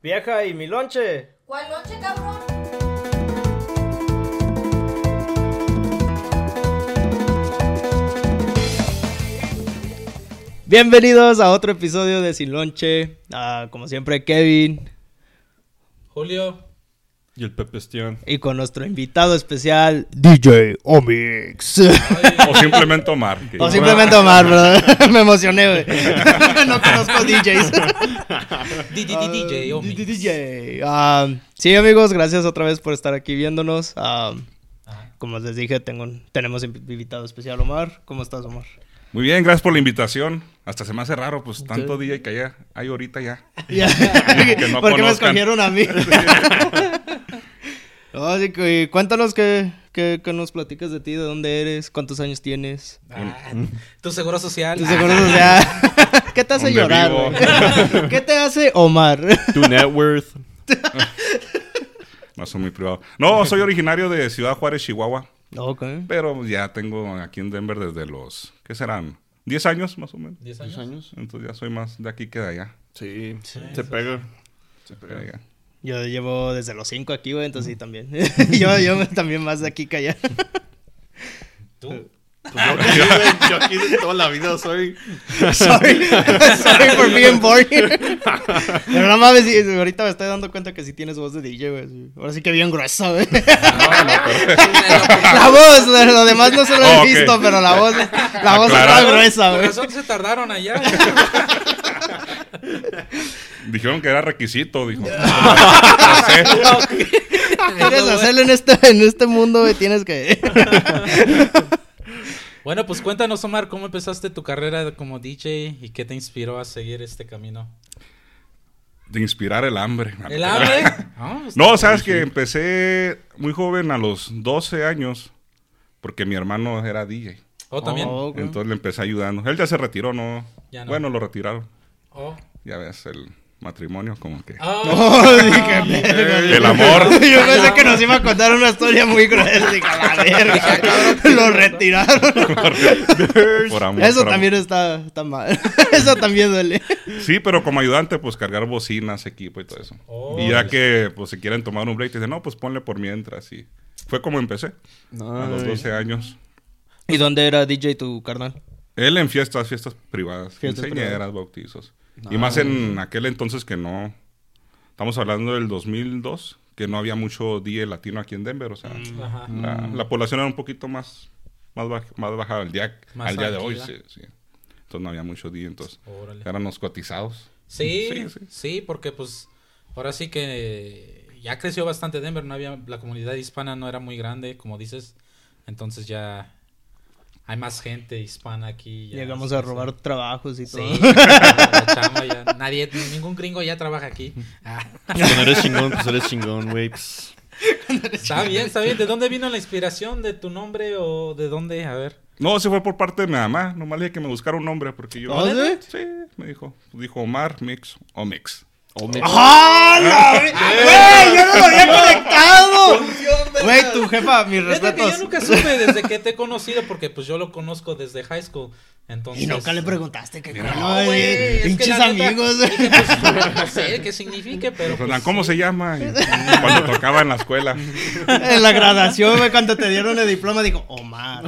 Vieja, ¿y mi lonche? ¿Cuál lonche, cabrón? Bienvenidos a otro episodio de Sin Lonche. Ah, como siempre, Kevin. Julio. Y el Pepe Estión. Y con nuestro invitado especial, DJ Omix. O simplemente Omar. que- o simplemente Omar, bro. Me emocioné, güey. no conozco DJs. DJ, Ah, DJ. Ah, sí, amigos, gracias otra vez por estar aquí viéndonos. Ah, como les dije, tengo, un- tenemos invitado especial, Omar. ¿Cómo estás, Omar? Muy bien, gracias por la invitación. Hasta se me hace raro, pues tanto DJ que hay, hay ahorita ya. Ya. Que no ¿Por qué me escogieron a mí? Así que, cuéntanos que, que, que nos platicas de ti, de dónde eres, cuántos años tienes. Ah, tu seguro social. Tu seguro social. ¿Qué te hace ¿Dónde llorar? vivo? ¿Qué te hace Omar? Tu net worth. no, soy muy privado. No, soy originario de Ciudad Juárez, Chihuahua. ok. Pero ya tengo aquí en Denver desde los, ¿qué serán? ¿10 años más o menos? ¿Diez ¿10 años? Entonces ya soy más de aquí que de allá. Sí, se pega. Se pega. allá. Yo llevo desde los cinco aquí, güey, entonces sí, también. yo, yo también más de aquí que allá. ¿Tú? Pues yo, güey, yo aquí de toda la vida soy. Sorry, sorry for being boring. Pero no mames, sí, ahorita me estoy dando cuenta que sí tienes voz de DJ, güey. Ahora sí que bien gruesa, güey. La voz, lo, demás no se lo he Oh, visto, pero la voz, la voz está gruesa, Por güey. razón se tardaron allá. Dijeron que era requisito, dijo. No sé. Quieres hacerlo en este, en este mundo, güey, tienes que... bueno, pues cuéntanos, Omar, ¿cómo empezaste tu carrera como DJ y qué te inspiró a seguir este camino? De inspirar el hambre. ¿El hambre? Ah, No, sabes que empecé muy joven, a los 12 años, porque mi hermano era DJ. Oh, también. Oh. Entonces le empecé ayudando. Él ya se retiró, ¿no? Ya no. Bueno, lo retiraron. Oh. Ya ves, el matrimonio como que... Oh. Oh, dije, verga. El amor. Yo pensé que nos iba a contar una historia muy cruel. La verga. Lo retiraron. por amor, Eso por amor. también está, está mal. Eso también duele. Sí, pero como ayudante, pues cargar bocinas, equipo y todo eso. Oh. y ya que pues si quieren tomar un break, te dicen, no, pues ponle por mientras. Y fue como empecé, a los 12 años. ¿Y dónde era DJ tu carnal? Él en fiestas, fiestas privadas, Fiestas quinceañeras, bautizos. Y más en aquel entonces que no... Estamos hablando del 2002, que no había mucho DJ latino aquí en Denver. O sea, Mm. La, la población era un poquito más, más, baj- más baja al día, Más al día de hoy. Sí, tranquila. sí. Entonces no había mucho DJ, entonces Órale. eran los cotizados. Sí, Sí, sí, sí. porque pues ahora sí que ya creció bastante Denver, no había la comunidad hispana no era muy grande, como dices. Entonces ya hay más gente hispana aquí. ya, Llegamos a sí. robar trabajos y todo. Sí, la chamba ya. Nadie, ningún gringo ya trabaja aquí. Ah, Cuando eres chingón, pues eres chingón, güey. pues. está bien, está bien. ¿De dónde vino la inspiración de tu nombre o de dónde? A ver. No, se fue por parte de mi mamá. Nomás le dije que me buscara un nombre porque yo... ¿Oh, sí? Sí, me dijo. Dijo Omar, Mix o Mix. Me- ¡Ah, la ve- ¡Güey! ¡Yo no lo había conectado! Güey, tu jefa, mis que respetos. yo nunca supe desde que te he conocido, porque pues yo lo conozco desde high school. Entonces, Y nunca le preguntaste qué No, güey, es que Pinches la neta, amigos. dije, pues, no sé qué signifique, pero. Pues, pues, ¿Cómo sí. se llama? Cuando tocaba en la escuela. En la graduación, güey, cuando te dieron el diploma, dijo, Omar.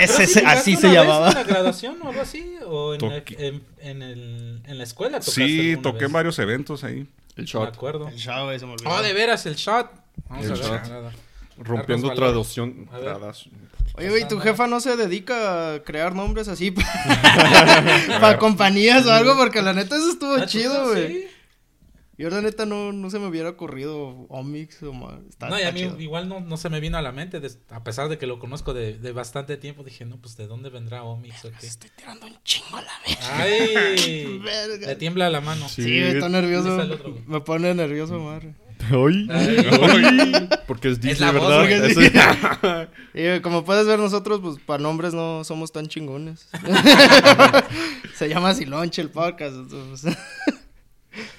Ese- ese- ¿Sí así se llamaba. ¿En la graduación o algo así? ¿O en, en el, en la escuela? Sí, toqué en vez? varios eventos ahí. El Me shot. acuerdo. El show, güey, se me olvidó. Oh, de veras, el shot. Vamos El a ver. shot. nada. Rompiendo traducción. A ver. tradas- Oye, güey, ¿tu jefa no se dedica a crear nombres así para compañías o algo? Porque la neta eso estuvo Ah, chido, ¿sí? Yo la neta no, no se me hubiera ocurrido Omix o más. Está, No, y está a mí chido. igual no, no se me vino a la mente, a pesar de que lo conozco de, de bastante tiempo, dije, no, pues, ¿de dónde vendrá Omix o qué? Estoy tirando un chingo a la vez. ¡Ay! Verga. Le tiembla la mano. Sí, güey, está nervioso. Me pone nervioso, Omar. Ay, Ay. Porque es DJ, Es la voz, ¿verdad? güey. Y como puedes ver nosotros, pues para nombres no somos tan chingones. Se llama Silonche el podcast. entonces,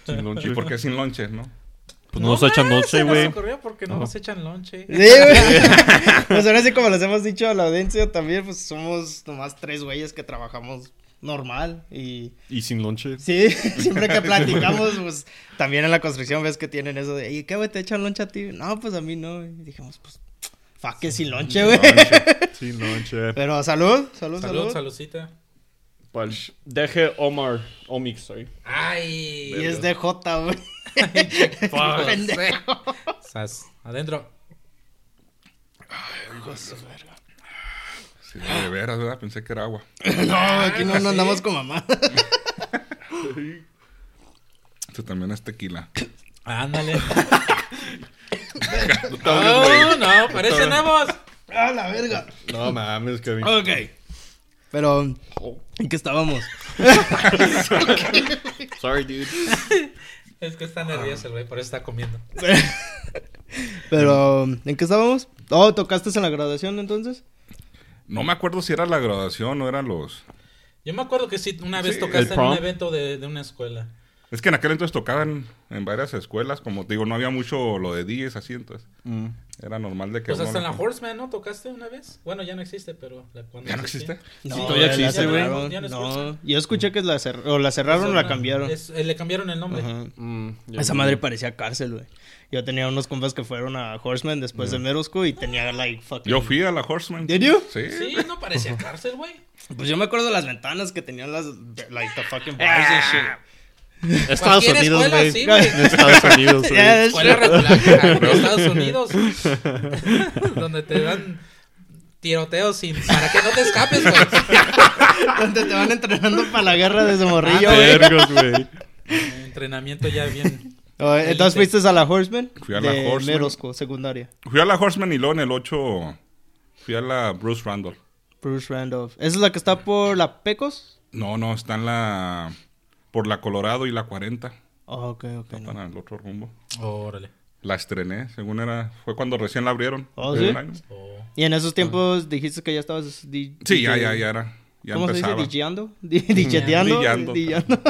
Chingón, ¿Y chido. por qué sin lonche, no? Pues no nos echan nos güey. porque no nos echan lonche. Sí, güey. Pues ahora sí, como les hemos dicho a la audiencia también, pues somos nomás tres güeyes que trabajamos normal. Y Y sin lonche. sí, siempre que platicamos, pues también en la construcción ves que tienen eso de, ¿y qué, güey, te echan lonche a ti? No, pues a mí no. Y dijimos, pues, fa que sin lonche, güey. Sin lonche. Pero salud, salud, Salud, salud. saludcita. Pal Deje Omar. Omix, sorry. Ay. Y es de J, güey. Pendejo. Sas, adentro. Sí, de veras, ¿verdad? Pensé que era agua. No, aquí no, no andamos con mamá. Este también es tequila. Ándale. No, no, parecen nuevos. A la verga. No mames, Kevin. Ok. Pero, ¿en qué estábamos? Sorry, dude. Es que está nervioso el güey, por eso está comiendo. Pero, ¿en qué estábamos? Oh, ¿tocaste en la graduación entonces? No me acuerdo si era la graduación o eran los... Yo me acuerdo que sí, una vez Sí, tocaste en prom. un evento de, de una escuela. Es que en aquel entonces tocaban en varias escuelas, como te digo, no había mucho lo de DJs así, entonces Mm. era normal de que... Pues hasta en la Horseman, ¿no? ¿Tocaste una vez? Bueno, ya no existe, pero... la- cuando ¿Ya no existía. existe? No, todavía la existe, güey. cerraron, Ya no yo escuché que la, cer- o la cerraron o Es la cambiaron. es- eh, le cambiaron el nombre. Mm, Esa madre parecía cárcel, güey. Yo tenía unos compas que fueron a Horseman después de middle school y tenía, like, fucking... Yo fui a la Horseman. ¿Did you? Sí. Sí, no parecía cárcel, güey. Pues yo me acuerdo de las ventanas que tenían las, like, the fucking bars and shit. Estados Unidos, escuela, güey. sí, güey. En Estados Unidos, güey. Yeah, Escuela regular Estados Unidos. donde te dan tiroteos sin, para que no te escapes, güey. Donde te van entrenando para la guerra desde morrillo, Ah, güey. Vergos, güey. Entrenamiento ya bien. Oh, Entonces Elite. fuiste a la Horseman. Fui a la de Horseman. school, secundaria. Fui a la Horseman y luego en el 8 fui a la Bruce Randall. Bruce Randolph. ¿Esa es la que está por la Pecos? No, no, está en la... Por la Colorado y la 40. Oh, ok, ok. no. Para el otro rumbo. Órale. La estrené, según era... Fue cuando recién la abrieron. Oh, Hace ¿sí? Oh. Y en esos tiempos dijiste que ya estabas... di- Sí, ya, ya, ya era. Ya ¿Cómo empezaba. se dice? ¿DJando? Di- ¿DJeteando? Dillando. Dillando.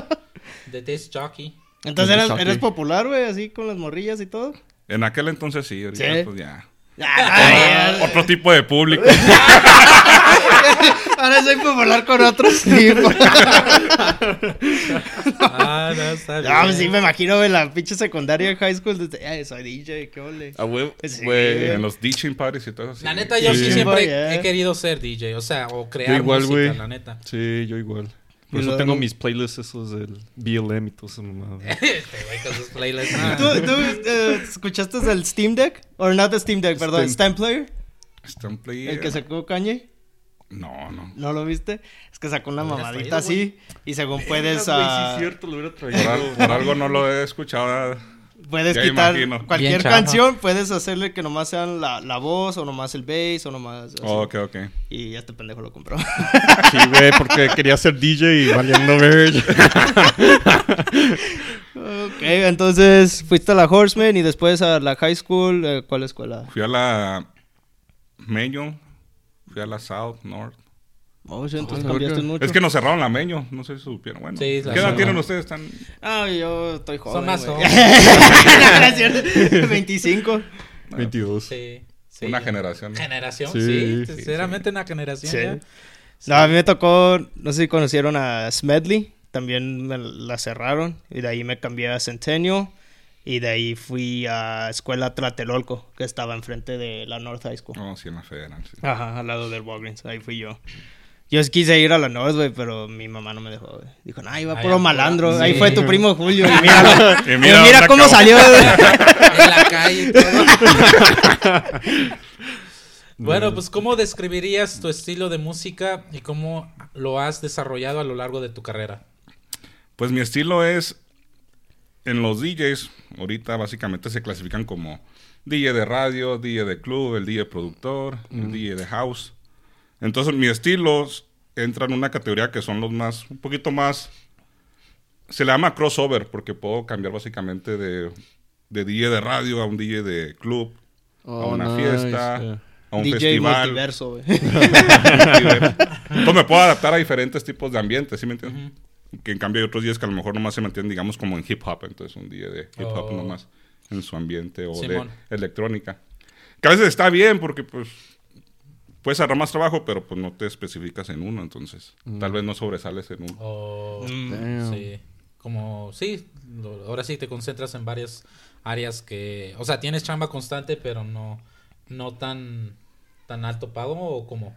De Disc Jockey. Entonces eras, eres popular, güey, así con las morrillas y todo. En aquel entonces sí, ahorita ¿Sí? pues ya. Ay, Otro tipo de público. Ahora soy popular con otros tipos. Ah, no, está bien. Ah, pues sí, me imagino, güey, la pinche secundaria high school. Desde, ay, soy DJ, qué ole. A huevo, Sí, güey. en los DJing parties y todo eso. sí. La neta, yo sí, Sí. siempre Yeah. he querido ser DJ, o sea, o crear Yo igual, música, güey. la neta. Sí, yo igual. Por eso tengo mis playlists esos del BLM y todo eso, mamá. este güey con sus playlists. ah. ¿Tú, tú eh, escuchaste el Steam Deck? O no Steam Deck, perdón, Steam. Steam Player. Steam Player. El que sacó Kanye. No, no. ¿No lo viste? Es que sacó una mamadita traído, así. Y según puedes, ah, cierto, lo hubiera Por, al- por algo no lo he escuchado. puedes Ya quitar imagino. cualquier canción. Puedes hacerle que nomás sean la, la voz o nomás el bass o nomás... así. ok, ok. Y este pendejo lo compró. Sí, güey, porque quería ser DJ y valiendo ver. ok, entonces fuiste a la Horseman y después a la high school. eh, ¿Cuál escuela? Fui a la Meño. Fui a la South, North. Oh, sí, entonces Ah, cambiaste verga. mucho. Es que nos cerraron la Meño. No sé si supieron. Bueno, Sí, ¿qué edad tienen ustedes? ¿Están... Ah, yo estoy joven. Son más güey. jóvenes. Gracias. 25. 22. Sí, sí. Una generación. Generación, Sí, sí. sí, sinceramente una generación. Sí. ya. No, a mí me tocó, no sé si conocieron a Smedley, también me la cerraron y de ahí me cambié a Centennial y de ahí fui a Escuela Tlatelolco, que estaba enfrente de la North High School. No, sí, en la federal. sí. Ajá, al lado del Walgreens, ahí fui yo. Yo quise ir a la North, güey, pero mi mamá no me dejó, güey. Dijo, no, iba Ahí puro malandro. Sí. Ahí fue tu primo Julio y míralo. Y Y mira mira, cómo acabó. salió. En la calle y todo. Bueno, pues ¿cómo describirías tu estilo de música y cómo lo has desarrollado a lo largo de tu carrera? Pues mi estilo es. En los DJs, ahorita básicamente se clasifican como DJ de radio, DJ de club, el DJ productor, el DJ de house. Entonces, mi estilos entran en una categoría que son los más, un poquito más. Se le llama crossover, porque puedo cambiar básicamente de, de DJ de radio a un DJ de club, a una fiesta, a un DJ festival. multiverso, güey. Entonces me puedo adaptar a diferentes tipos de ambientes, ¿sí me entiendes? Que en cambio hay otros días que a lo mejor nomás se mantienen, digamos, como en hip hop. Entonces un día de hip hop Oh. nomás en su ambiente o Simón. de electrónica. Que a veces está bien porque pues puedes agarrar más trabajo, pero pues no te especificas en uno, entonces tal vez no sobresales en uno. O, Mm. Damn. sí, como, sí, lo- ahora sí te concentras en varias áreas que, o sea, tienes chamba constante, pero no, no tan, tan alto pago o como,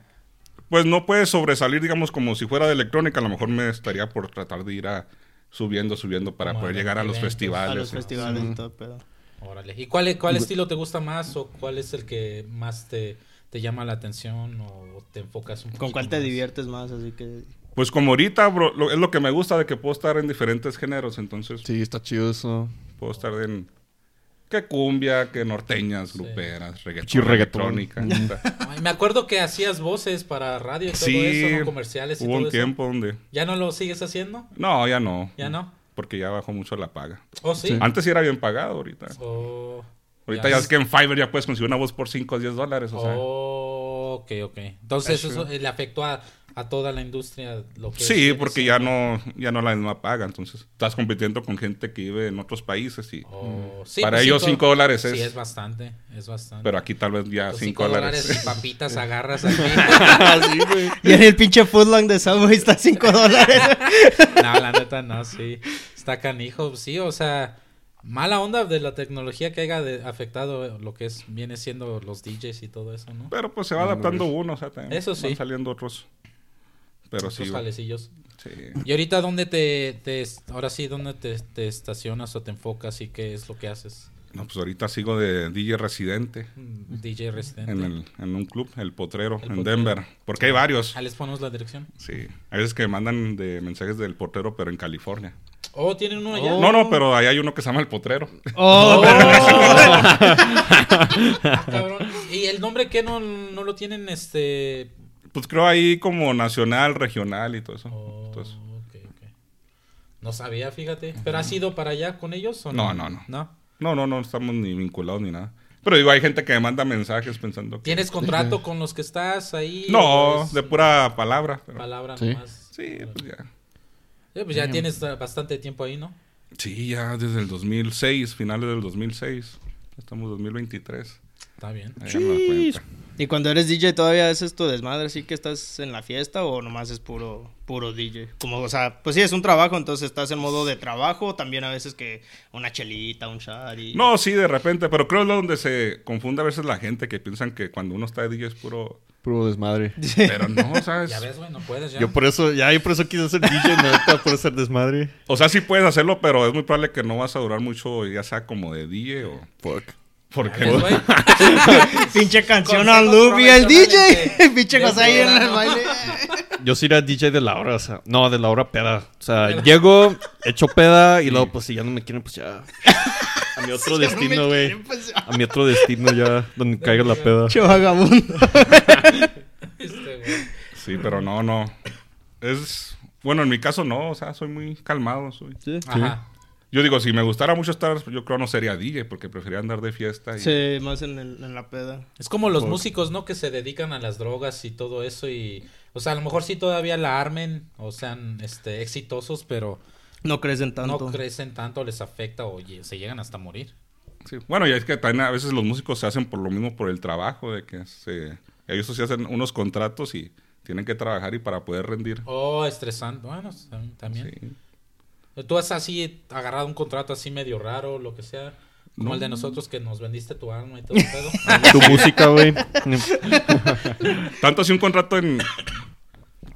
Pues no puedes sobresalir, digamos, como si fuera de electrónica, a lo mejor me estaría por tratar de ir a subiendo, subiendo para Como poder llegar a los eventos. festivales. A los sí. festivales y todo, pero... órale. ¿Y cuál, cuál estilo te gusta más o cuál es el que más te, te llama la atención o te enfocas un poco? ¿Con cuál te diviertes más? Así que... Pues como ahorita, bro, lo- es lo que me gusta de que puedo estar en diferentes géneros, entonces Sí, está chido eso. puedo estar en que cumbia, que norteñas, gruperas, reggaetón, Sí, reggaetón. electrónica. Ay, me acuerdo que hacías voces para radio y todo sí, eso, ¿no? comerciales y hubo todo un eso. tiempo donde... ¿Ya no lo sigues haciendo? No, ya no. ¿Ya no? Porque ya bajó mucho la paga. ¿Oh, sí? Sí. Antes sí era bien pagado, ahorita. Oh, Ahorita ya es que en Fiverr ya puedes conseguir una voz por 5 o 10 dólares, o sea... Ok, ok. Entonces Eso. eso le afectó a, a toda la industria lo que Sí, porque ya no, ya no la misma paga, entonces estás compitiendo con gente que vive en otros países y... Oh, sí, Para pues ellos cinco- cinco dólares Sí, es- es bastante, es bastante. Pero aquí tal vez ya Los 5 cinco dólares. dólares papitas agarras aquí. sí, güey. Y en el pinche footlong de Subway está 5 dólares. no, la neta no, sí. Está canijo, sí, o sea, mala onda de la tecnología que haya de- afectado lo que es viene siendo los DJs y todo eso, ¿no? Pero pues se va adaptando uno, o sea, también Eso sí. van saliendo otros. Pero Otros sí, jalecillos. sí. Y ahorita dónde te, te ahora sí dónde te, te estacionas o te enfocas y qué es lo que haces? No, pues ahorita sigo de DJ residente Mm, DJ residente. en, el, en un club, el Potrero, El en Potrero. Denver. Porque hay varios. Ah, les ponemos la dirección. Sí. Hay veces que mandan de mensajes del Potrero, pero en California. Oh, tienen uno allá. No, no, pero ahí hay uno que se llama el Potrero. Oh, Ah, cabrón. ¿Y el nombre qué no, no lo tienen este Pues creo ahí como nacional, regional y todo eso. Oh, Entonces, ok, ok. No sabía, fíjate. ¿Pero has ido para allá con ellos o No, no? no, no. ¿No? no, no, no estamos ni vinculados ni nada. Pero digo, hay gente que me manda mensajes pensando que... ¿Tienes contrato con los que estás ahí? No, ¿O es de pura palabra. pero- palabra Sí. nomás? Sí, pues ya. Sí, pues ya tienes uh, bastante tiempo ahí, ¿no? Sí, ya desde el 2006, finales del 2006. Estamos en 2023. Está bien. Y cuando eres DJ todavía haces tu desmadre, así que estás en la fiesta o nomás es puro puro DJ. Como, o sea, pues sí es un trabajo, entonces estás en modo de trabajo, también a veces que una chelita, un y No, sí, de repente, pero creo es lo donde se confunde a veces la gente que piensan que cuando uno está de DJ es puro... Puro desmadre. Pero no, ¿sabes? Ya ves, güey, no puedes ya. Yo por eso, ya, yo por eso quise ser DJ, neta, por ser desmadre. O sea, sí puedes hacerlo, pero es muy probable que no vas a durar mucho, ya sea como de DJ o... Fuck. Porque güey. pinche canción on loop y el DJ, pinche cosa ahí en el baile. Yo sí era DJ de la hora, o sea, no, de la hora peda. O sea, llego, echo peda y luego, pues si ya no me quieren, pues ya. A mi otro Si no destino, güey. pues, A mi otro destino ya, donde caiga la peda. Pinche vagabundo. Este, güey. Sí, pero no, no. Es... Bueno, en mi caso no, o sea, soy muy calmado. Soy... Ajá. Yo digo, si me gustara mucho estar, yo creo no sería DJ, porque preferiría andar de fiesta. Y... Sí, más en, el- en la peda. Es como los músicos, ¿no? Que se dedican a las drogas y todo eso y... O sea, a lo mejor sí todavía la armen o sean este, exitosos, pero No crecen tanto. no crecen tanto, les afecta o se llegan hasta morir. Sí. Bueno, y es que también a veces los músicos se hacen por lo mismo, por el trabajo, de que se... ellos se hacen unos contratos y tienen que trabajar y para poder rendir. Oh, estresante. Bueno, tam- también. Sí. ¿Tú has así agarrado un contrato así medio raro, lo que sea? Como No. el de nosotros que nos vendiste tu alma y todo el pedo. Tu música, güey. Tanto así un contrato en...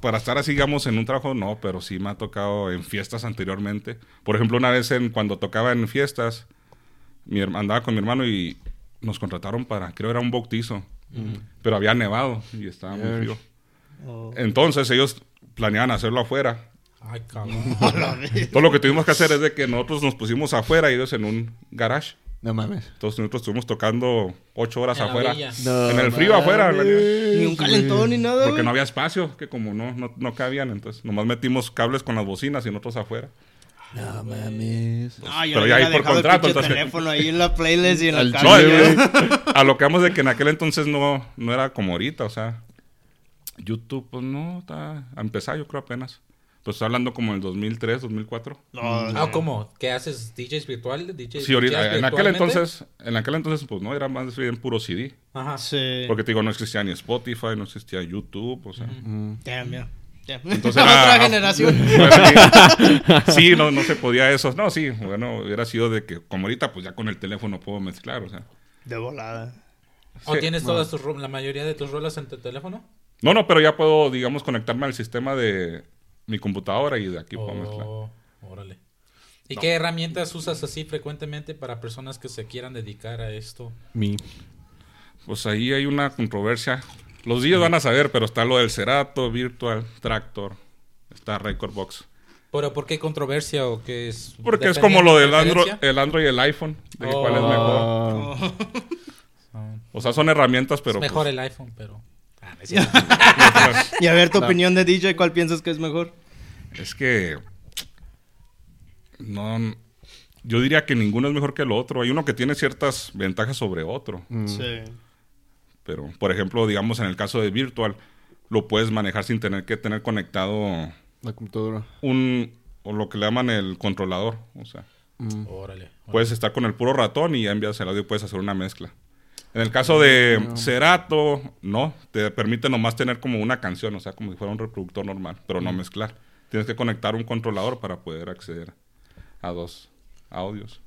Para estar así, digamos, en un trabajo, no, pero sí me ha tocado en fiestas anteriormente. Por ejemplo, una vez en, cuando tocaba en fiestas, mi andaba con mi hermano y nos contrataron para, creo era un bautizo, pero había nevado y estaba muy frío. Oh. Entonces ellos planeaban hacerlo afuera. Ay, cabrón. Todo lo que tuvimos que hacer es de que nosotros nos pusimos afuera y ellos en un garage. No mames. Entonces nosotros estuvimos tocando ocho horas En la afuera. No En el frío afuera, la Ni un calentón ni nada. Porque no había espacio, que como no, no, no cabían, entonces nomás metimos cables con las bocinas y nosotros afuera. No mames. Yo Pero ya ahí por el contrato, pinche entonces- teléfono ahí en la playlist y en el ya- a lo que vamos de que en aquel entonces no, no era como ahorita, o sea, YouTube, pues no, está a empezar yo creo apenas. Pues hablando como el 2003, 2004. No, Ah, ¿cómo? ¿Qué haces? ¿DJs virtual? DJs, Sí, ahorita, DJs en aquel entonces, en aquel entonces, pues no, era más bien puro CD. Ajá. Sí. Porque te digo, no existía ni Spotify, no existía YouTube, o sea. Damn, yeah. Yeah. Entonces Otra era- generación. Era así. sí, no, no se podía eso. No, sí, bueno, hubiera sido de que, como ahorita, pues ya con el teléfono puedo mezclar, o sea. De volada. ¿O Sí, tienes no. todas tus la mayoría de tus rolas en tu teléfono? No, no, pero ya puedo, digamos, conectarme al sistema de mi computadora y de aquí puedo mezclar. Oh, órale. ¿Y qué herramientas usas así frecuentemente para personas que se quieran dedicar a esto? Mi. Pues ahí hay una controversia. Los días van a saber, pero está lo del Cerato, Virtual, Tractor, está Record Box. ¿Pero por qué controversia o qué es? Porque es como lo del Android, el Android y el iPhone, de Oh. cuál es mejor. Ah, O sea, son herramientas, pero es mejor pues, el iPhone, pero... No es cierto. Y a ver tu No. opinión de DJ, ¿cuál piensas que es mejor? es que no yo diría que ninguno es mejor que el otro. Hay uno que tiene ciertas ventajas sobre otro, mm. Sí. pero por ejemplo, digamos en el caso de Virtual lo puedes manejar sin tener que tener conectado La computadora. un o lo que le llaman el controlador, o sea, Mm. Órale. Puedes estar con el puro ratón y ya envías el audio y puedes hacer una mezcla. En el caso de Cerato, no, te permite nomás tener como una canción, o sea, como si fuera un reproductor normal, pero no mezclar. Tienes que conectar un controlador para poder acceder a dos audios.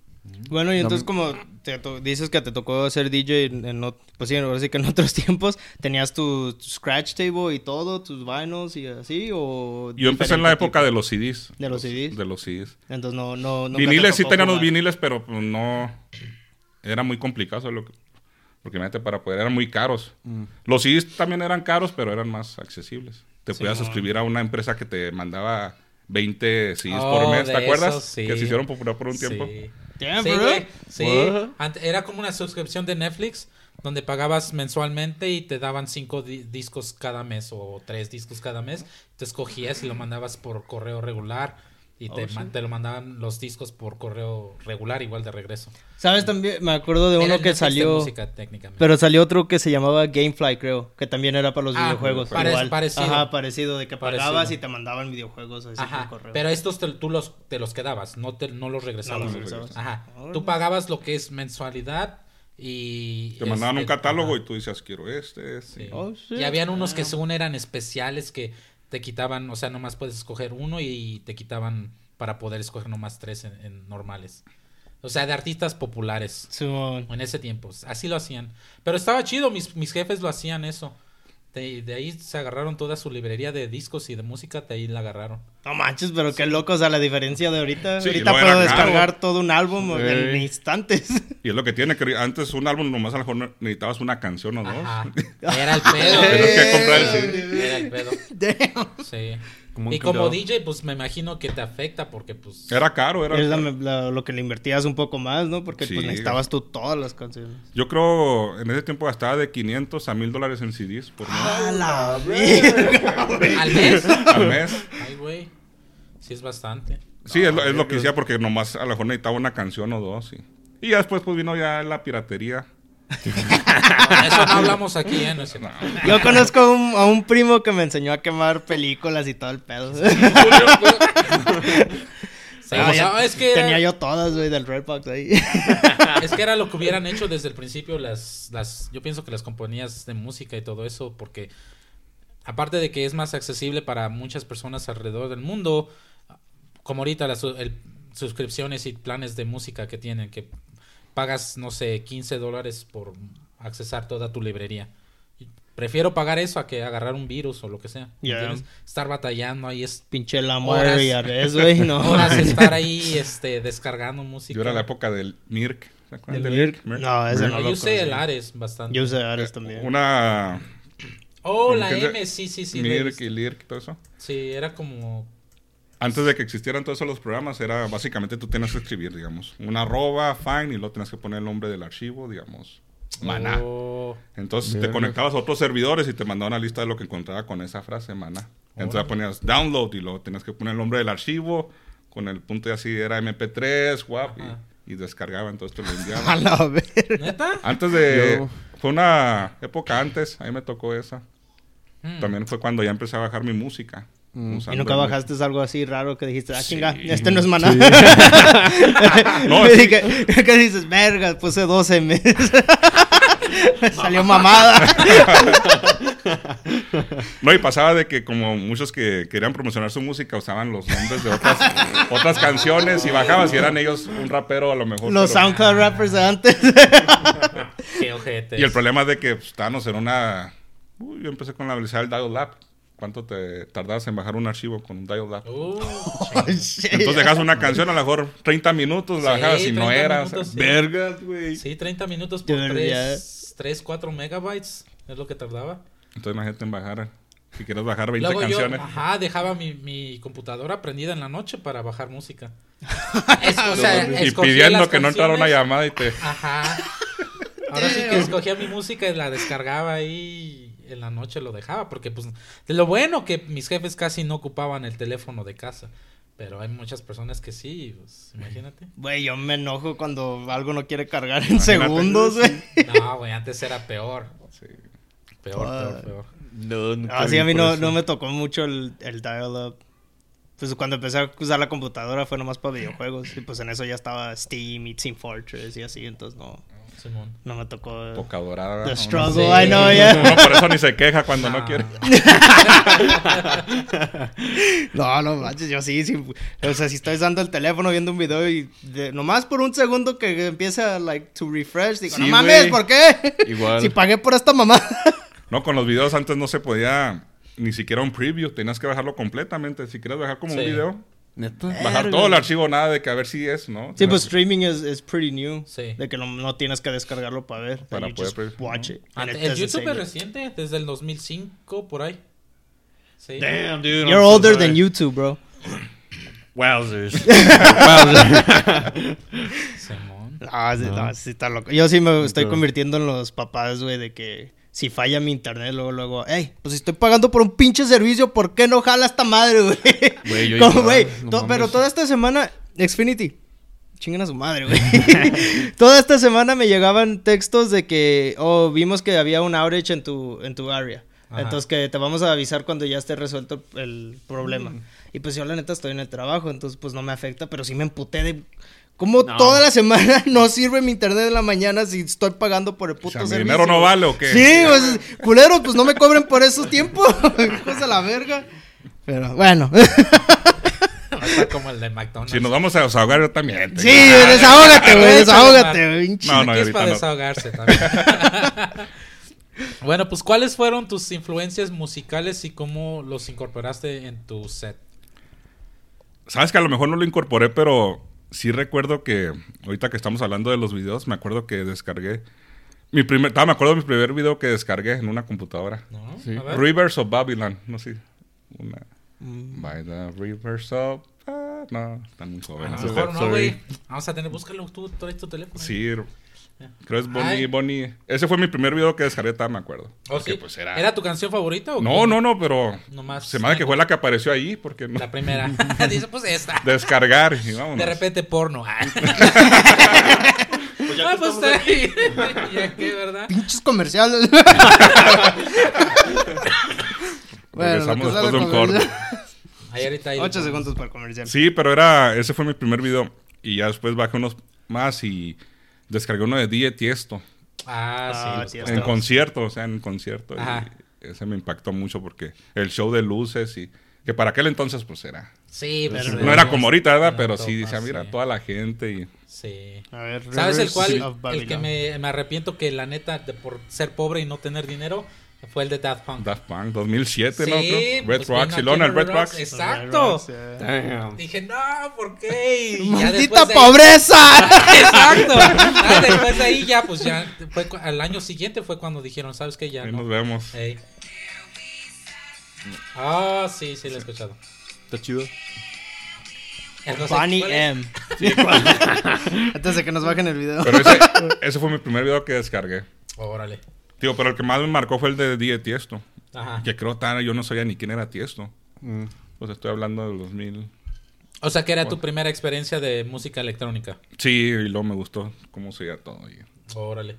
Bueno, y entonces como te to- dices que te tocó ser DJ en, pues sí, ahora sí que en otros tiempos, ¿tenías tu, tu scratch table y todo, tus vinyls y así? o Yo empecé en la época tipo? de los CDs. ¿De los CDs? De los CDs. Entonces no, no, te Viniles sí teníamos jugar. viniles, pero pues, no... Era muy complicado lo que... Porque imagínate, para poder, eran muy caros. Los CDs también eran caros, pero eran más accesibles. Te podías no. suscribir a una empresa que te mandaba 20 CDs Oh, por mes, ¿te acuerdas? esos, sí. Que se hicieron popular por un tiempo. Sí. Damn, Sí, güey. Sí. Era como una suscripción de Netflix donde pagabas mensualmente y te daban cinco di- discos cada mes o tres discos cada mes. Te escogías y lo mandabas por correo regular y te, Oh, sí. te lo mandaban los discos por correo regular igual de regreso. ¿Sabes también? Me acuerdo de uno que salió... música, técnicamente. Pero salió otro que se llamaba Gamefly, creo, que también era para los Ah, videojuegos. pare- igual. parecido. Ajá, parecido, de que Parecido. pagabas y te mandaban videojuegos así Ajá, por correo. pero estos te, tú los, te los quedabas, no, te, no los regresabas. No los regresabas. Ajá. Tú pagabas lo que es mensualidad y... Te mandaban un este, catálogo ajá. y tú decías, quiero este, este. Sí. Oh. Y habían unos que según eran especiales que te quitaban, o sea, nomás puedes escoger uno y te quitaban para poder escoger nomás tres en, en normales. O sea, de artistas populares Simón. en ese tiempo. Así lo hacían. Pero estaba chido, mis, mis jefes lo hacían eso. De, de ahí se agarraron toda su librería de discos y de música, de ahí la agarraron. No manches, pero qué loco, o sea, la diferencia de ahorita. Sí, ahorita puedo descargar caro. todo un álbum en instantes. Y es lo que tiene, que antes un álbum nomás a lo mejor necesitabas una canción o dos. Ajá. Era el pedo. Tenías que comprar el CD. Era el pedo. Damn. Sí. Como y como. DJ, pues me imagino que te afecta porque pues... Era caro, era Es la- caro. la- lo que le invertías un poco más, ¿no? Porque Sí. pues necesitabas tú todas las canciones. Yo creo en ese tiempo gastaba de 500 a 1000 dólares en CDs por mes. ¡A la verga, güey! Al mes. al mes. Ay, güey. Sí es bastante. Sí, es, lo, es lo que decía porque nomás a lo mejor necesitaba una canción o dos. Y, y ya después pues vino ya la piratería. No, eso no hablamos aquí, ¿eh? No. Yo conozco a un, a un primo que me enseñó a quemar películas y todo el pedo. Sí, o sea, ya es que era, Tenía yo todas, güey, del Redbox ahí. es que era lo que hubieran hecho desde el principio las, las, yo pienso que las compañías de música y todo eso, porque aparte de que es más accesible para muchas personas alrededor del mundo, como ahorita las el- suscripciones y planes de música que tienen, que pagas, no sé, 15 dólares por accesar toda tu librería. Prefiero pagar eso a que agarrar un virus o lo que sea. ¿me Ya. entiendes? Estar batallando ahí es Pinche la Horas. y Ares, güey, no. horas estar ahí este descargando música. Yo era la época del Mirk. ¿Se acuerdan ¿El del Mirk? Mirk? No, ese No, no yo lo usé el. Ares bastante. Yo usé Ares también. Una Oh, la. M, sí, sí, sí. Mirk y Lirk y todo eso. Sí, era como... Antes de que existieran todos esos los programas, era básicamente tú tenías que escribir, digamos, una arroba, fine, y luego tenías que poner el nombre del archivo, digamos, maná. Oh, Entonces te conectabas a otros servidores y te mandaban una lista de lo que encontraba con esa frase, maná. Entonces ponías download y luego tenías que poner el nombre del archivo con el punto y así era MP3, WAP y, y descargaba, entonces te lo A enviaba. la verga. ¿Neta? antes de... Yo- Fue una época antes, ahí me tocó esa. Hmm. También fue cuando ya empecé a bajar mi música. Usando ¿Y nunca el- bajaste algo así raro que dijiste, ah, Sí. chinga, este no es maná? No, Y sí. que, que dices, verga, puse 12 meses. Me salió mamada. No, y pasaba de que como muchos que querían promocionar su música usaban los nombres de otras, otras canciones y bajabas y eran ellos un rapero a lo mejor. Los pero- SoundCloud rappers de antes. Qué ojete. Y el problema es de que pues, estábamos en una... Uy, yo empecé con la velocidad del dial-up. ¿Cuánto te tardabas en bajar un archivo con un dial-up? Uh, Entonces dejabas una canción, a lo mejor 30 minutos, la Sí, bajabas y no 30 era. minutos, sí. Vergas, güey. sí, 30 minutos por Dude, 3, 3, 4 megabytes. Es lo que tardaba. Entonces imagínate en bajar. Si quieres bajar 20 Luego yo, canciones. ajá, dejaba mi, mi computadora prendida en la noche para bajar música. Es- o sea, y pidiendo que no entrara una canciones. llamada y te... Ajá. Ahora sí que escogía mi música y la descargaba ahí en la noche lo dejaba porque pues de lo bueno que mis jefes casi no ocupaban el teléfono de casa, pero hay muchas personas que sí, pues, imagínate. Güey, yo me enojo cuando algo no quiere cargar en Imagínate. segundos, güey. No, güey, antes era peor. Sí. Peor, Ah. peor, peor. No, nunca Así vi a mí no, no me tocó mucho el, el dial-up. Pues cuando empecé a usar la computadora fue nomás para videojuegos. Y pues en eso ya estaba Steam y Team Fortress y así. Entonces no, Simón. no me tocó Poca dorada. The ¿no? struggle. Sí. I know, yeah. Uno por eso ni se queja cuando no, No. quiere. No, no manches, yo sí, sí. O sea, si estoy usando el teléfono viendo un video y de- nomás por un segundo que empieza like to refresh, digo, Sí, no mames. ¿por qué? Igual. Si pagué por esta mamá. No, con los videos antes no se podía ni siquiera un preview. Tenías que bajarlo completamente. Si quieres bajar como Sí. un video, ¿Neta? bajar todo el archivo, nada de que a ver si es, ¿no? Sí, pues streaming es pretty new. Sí. De que no, no tienes que descargarlo para ver. Para You poder just watch it. and Ante- it El YouTube es reciente, desde el 2005 por ahí. Sí. Damn, dude. You're older than YouTube, bro. Wowzers. Wowzers. Simón. Ah, sí, no, sí está loco. Yo sí me estoy convirtiendo en los papás, güey, de que si falla mi internet, luego, luego, hey, pues estoy pagando por un pinche servicio, ¿por qué no jala esta madre, güey? Güey, yo Como, güey, no to- mames. pero toda esta semana, Xfinity, chingan a su madre, güey. toda esta semana me llegaban textos de que, oh, vimos que había un outage en tu, en tu área. Entonces que te vamos a avisar cuando ya esté resuelto el problema. Mm. Y pues yo la neta estoy en el trabajo, entonces pues no me afecta, pero sí me emputé de... ¿Cómo No. toda la semana no sirve mi internet en la mañana si estoy pagando por el puto sea, mi servicio? dinero no vale, ¿o qué? Sí, pues, culeros, pues no me cobren por esos tiempos. Hijos de la verga. Pero bueno. Está como el de McDonald's. Si nos vamos a desahogar, yo también. sí, desahógate, güey, desahógate. No, no, Aquí es para no. desahogarse también. bueno, pues ¿cuáles fueron tus influencias musicales y cómo los incorporaste en tu set? Sabes que a lo mejor no lo incorporé, pero sí recuerdo que ahorita que estamos hablando de los videos, me acuerdo que descargué mi primer, ah, me acuerdo de mi primer video que descargué en una computadora. ¿No? Sí. A ver. Rivers of Babylon, no sé. Una Mm. by the rivers of ah, no, están muy A jóvenes. lo mejor no, güey. Vamos a tener, búscalo tú, traes tu teléfono. Sí, creo es Bonnie, Ay. Bonnie. Ese fue mi primer video que descargué, todavía me acuerdo. ¿O Porque, sí? pues, era... era... tu canción favorita o No, no, no, pero Nomás se me hace que fue la que apareció ahí porque no La primera. Dice, pues esta. descargar y vámonos. De repente porno. Ah, Pues ah, pues está ahí. ya que, ¿verdad? Pinches comerciales. Regresamos lo que después de un corte. Ahí ahorita ahí. Ocho segundos para comercial. Sí, pero era ese fue mi primer video y ya después bajé unos más y descargué uno de DJ Tiesto Ah, Ah, sí. los en concierto, o sea, en concierto. y Ajá. ese me impactó mucho porque el show de luces y que para aquel entonces pues era Sí, pero no era como ahorita, ¿verdad? Pero sí decía, ah, mira, sí. toda la gente y Sí. A ver, ¿Sabes el cual? El que me, me arrepiento que la neta, de por ser pobre y no tener dinero, fue el de Daft Punk. Daft Punk 2007, sí, ¿no? Creo. Red pues, Rocks y aquí Red Rocks. Exacto. Yeah. Damn. Dije, no, ¿por qué? Y ¡Maldita ahí- pobreza! Exacto. Ah, después de ahí ya, pues ya, fue al año siguiente fue cuando dijeron, ¿sabes qué? Ya Ahí no. nos vemos. Ah, sí, sí, lo he escuchado. Está chido. El José, Bonnie ¿cuál es? M. Antes de que nos bajen el video. Pero ese, ese fue mi primer video que descargué. Órale. Tío, pero el que más me marcó fue el de DJ Tiesto. Ajá. Que creo que yo no sabía ni quién era Tiesto. Mm. Pues estoy hablando del 2000. O sea que era tu primera experiencia de música electrónica. Sí, y luego me gustó cómo se todo. y- Órale.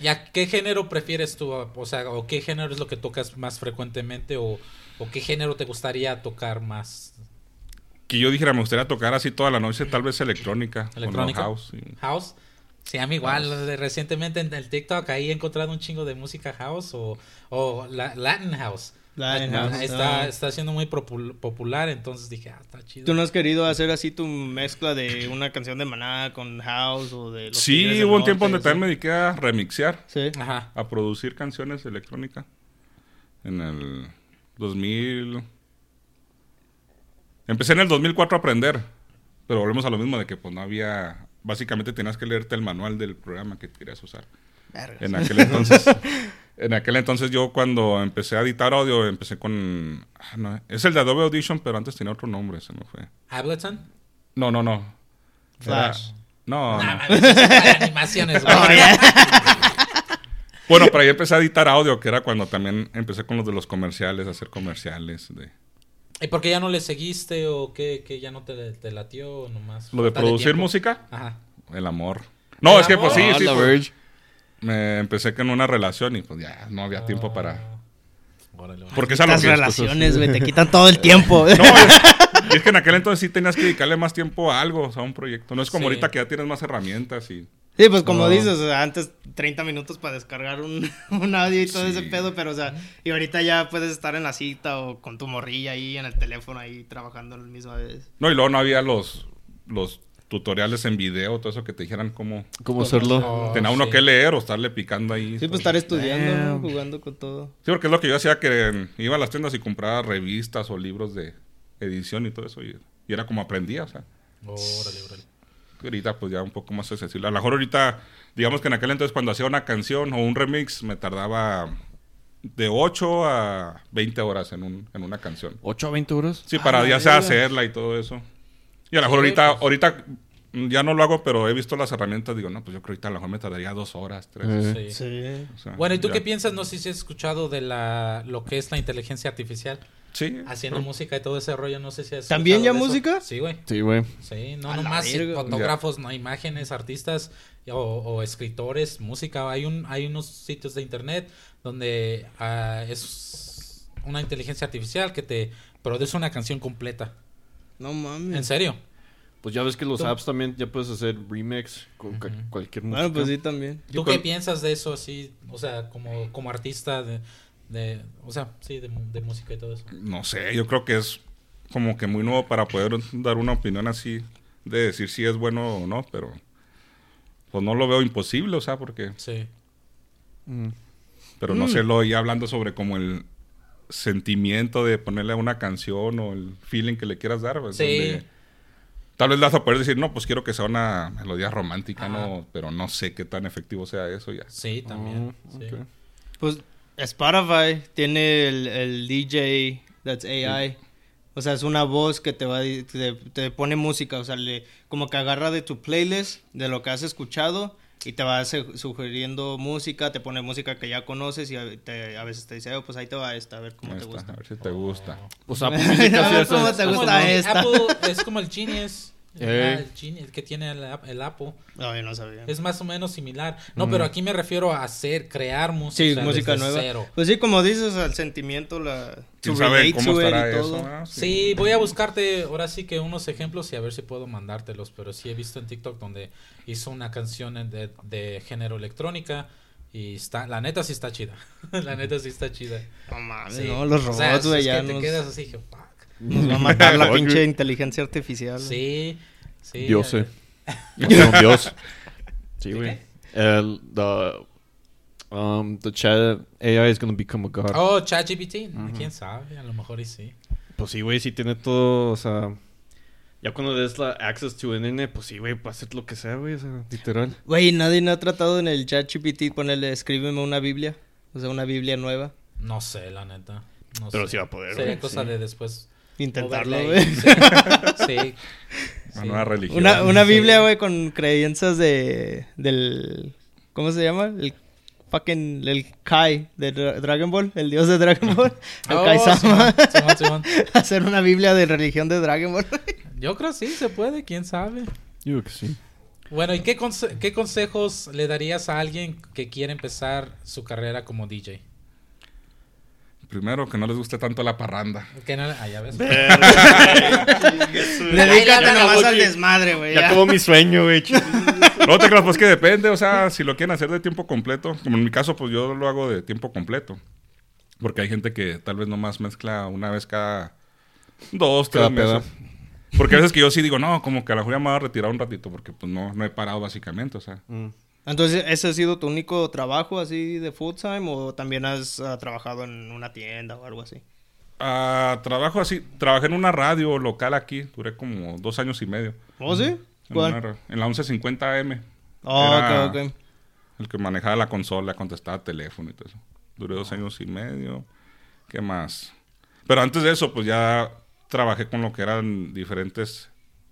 ¿Y a qué género prefieres tú? O sea, ¿o qué género es lo que tocas más frecuentemente? ¿O, o qué género te gustaría tocar más? Que yo dijera, me gustaría tocar así toda la noche, tal vez electrónica. o no ¿Electrónica? house. sí. ¿House? Sí, a mí igual. de- Recientemente en el TikTok ahí he encontrado un chingo de música house o, o la- Latin house. Latin house, está, ah. está siendo muy popul- popular, entonces dije, ah, está chido. ¿Tú no has querido hacer así tu mezcla de una canción de Maná con house o de los Sí, hubo un tiempo donde también me dediqué a remixear, Sí. Ajá. a producir canciones electrónicas. En el 2000... Empecé en el 2004 a aprender, pero volvemos a lo mismo de que pues no había... Básicamente tenías que leerte el manual del programa que querías usar. Verga. En aquel entonces, en aquel entonces yo cuando empecé a editar audio, empecé con... ah, no, es el de Adobe Audition, pero antes tenía otro nombre, se me fue. Ableton. No, no, no. Flash. Era- no, Nah, no. para animaciones, güey. Bueno, pero ahí empecé a editar audio, que era cuando también empecé con los de los comerciales, a hacer comerciales. De... ¿Y por qué ya no le seguiste o qué, qué ya no te, te latió o nomás? Lo de producir música, Ajá. el amor. No, ¿El es que pues sí? Ah, sí. la pues, me empecé con una relación y pues ya no había tiempo para... Ah. Órale, órale. Porque es a Las que... relaciones, güey, te quitan todo el tiempo. No, es, y es que en aquel entonces sí tenías que dedicarle más tiempo a algo, o sea, a un proyecto. No es como Sí. ahorita que ya tienes más herramientas y... Sí, pues como No. dices, o sea, antes 30 minutos para descargar un, un audio y todo Sí. ese pedo, pero o sea, y ahorita ya puedes estar en la cita o con tu morrilla ahí en el teléfono ahí trabajando a la misma vez. No, y luego no había los, los tutoriales en video, todo eso que te dijeran cómo... ¿Cómo hacerlo? Oh, tenía uno sí. que leer o estarle picando ahí. Sí, pues estar estudiando, jugando con todo. Sí, porque es lo que yo hacía, que iba a las tiendas y compraba revistas o libros de edición y todo eso. Y, y era como aprendía, o sea. Órale, órale. Ahorita pues ya un poco más accesible. A lo mejor ahorita, digamos que en aquel entonces cuando hacía una canción o un remix me tardaba de 8 a 20 horas en, un, en una canción. ¿8 a 20 horas? Sí, para ya sea hacerla y todo eso. Y a lo mejor Sí, ahorita, pues. ahorita ya no lo hago, pero he visto las herramientas. Digo, no, pues yo creo que ahorita a lo mejor me tardaría dos horas, tres. Eh. Sí. Sí. O sea, Bueno, ¿y tú ya. qué piensas? No sé si has escuchado de la lo que es la inteligencia artificial Sí. haciendo música y todo ese rollo. No sé si has ¿También ya música? Sí, güey. Sí, güey. Sí, no nomás fotógrafos, no imágenes, artistas o, o escritores, música. Hay un hay unos sitios de internet donde ah, es una inteligencia artificial que te produce una canción completa. No mames. ¿En serio? Pues ya ves que los Tú- apps también ya puedes hacer remix con cualquier música. Bueno, pues sí, también. ¿Tú qué piensas de eso así? O sea, como, como artista de, de o sea, sí, de, música y todo eso. No sé, yo creo que es como que muy nuevo para poder dar una opinión así de decir si es bueno o no, pero pues no lo veo imposible, o sea, porque Sí. Mm. pero no sé, lo ya hablando sobre como el sentimiento de ponerle a una canción o el feeling que le quieras dar, pues, Sí. donde tal vez vas a poder decir, no, pues quiero que sea una melodía romántica, Ajá. no, pero no sé qué tan efectivo sea eso ya. Sí, también. Ah, sí. ok. Pues Spotify tiene el, el DJ that's AI. O sea, es una voz que te va te, te pone música, o sea, le, como que agarra de tu playlist, de lo que has escuchado y te va sugiriendo música, te pone música que ya conoces y a, te- a veces te dice, "Oh, pues ahí te va esta, a ver cómo te gusta. a ver si te gusta. Pues Apple Music A hace ver eso. cómo te Es como gusta el esta. Apple, es como el Genius. Eh. El Genius que tiene el, el Apple. No, yo no sabía. Es más o menos similar. No, pero aquí me refiero a hacer, crear música. Sí, música desde nueva. cero. Pues sí, como dices, el sentimiento, la... ¿Quién sabe cómo estará y eso? todo. ah? Sí, voy a buscarte ahora sí que unos ejemplos y a ver si puedo mandártelos. Pero sí he visto en TikTok donde hizo una canción de, de género electrónica y está, la neta sí está chida. la neta sí está chida. No mames, Sí. no, los O sea, robots, güey, es ya te nos, quedas así, que. Nos va a matar la pinche inteligencia artificial. Sí, sí. Dios, eh. Un Dios. Sí, ¿Sí güey. El, the, um, the chat AI is gonna become a god. Oh, ChatGPT. ¿Quién sabe? A lo mejor y sí. Pues sí, güey, sí tiene todo, o sea... Ya cuando des la access to internet, pues sí, güey, puede hacer lo que sea, güey, o sea, literal. Güey, nadie no ha tratado en el chat GPT ponerle, escríbeme una Biblia. O sea, una Biblia nueva. No sé, la neta. No Pero sé. sí va a poder, Sería cosa sí. de después. Intentarlo, güey. Sí. Una Sí. nueva religión. Una, una Sí. Biblia, güey, con creencias de... del... ¿Cómo se llama? El fucking... El Kai de Dra- Dragon Ball. El dios de Dragon Ball. El Oh, Kai-sama. Simón, Simón, Simón. Hacer una Biblia de religión de Dragon Ball. Yo creo sí se puede, quién sabe. Yo creo que sí. Bueno, ¿y qué, conse- qué consejos le darías a alguien que quiere empezar su carrera como DJ? Primero, que no les guste tanto la parranda. Que no, ah, ya ves. Dedícate nomás al desmadre, güey. Ya ya. tuvo mi sueño, güey. No te creas, pues que depende, o sea, si lo quieren hacer de tiempo completo, como en mi caso, pues yo lo hago de tiempo completo. Porque hay gente que tal vez nomás mezcla una vez cada dos, tres Cada peda. meses. Porque a veces que yo sí digo, no, como que a la Julia me va a retirar un ratito, porque pues no, no he parado básicamente, o sea. Entonces, ¿ese ha sido tu único trabajo así de full time o también has ah, trabajado en una tienda o algo así? Ah, trabajo así, trabajé en una radio local aquí, duré como dos años y medio. ¿Oh, sí? En, ¿Cuál? una ra- en la 1150 AM. Oh, Era ok, ok. El que manejaba la consola, contestaba teléfono y todo eso. Duré dos años y medio. ¿Qué más? Pero antes de eso, pues ya trabajé con lo que eran diferentes...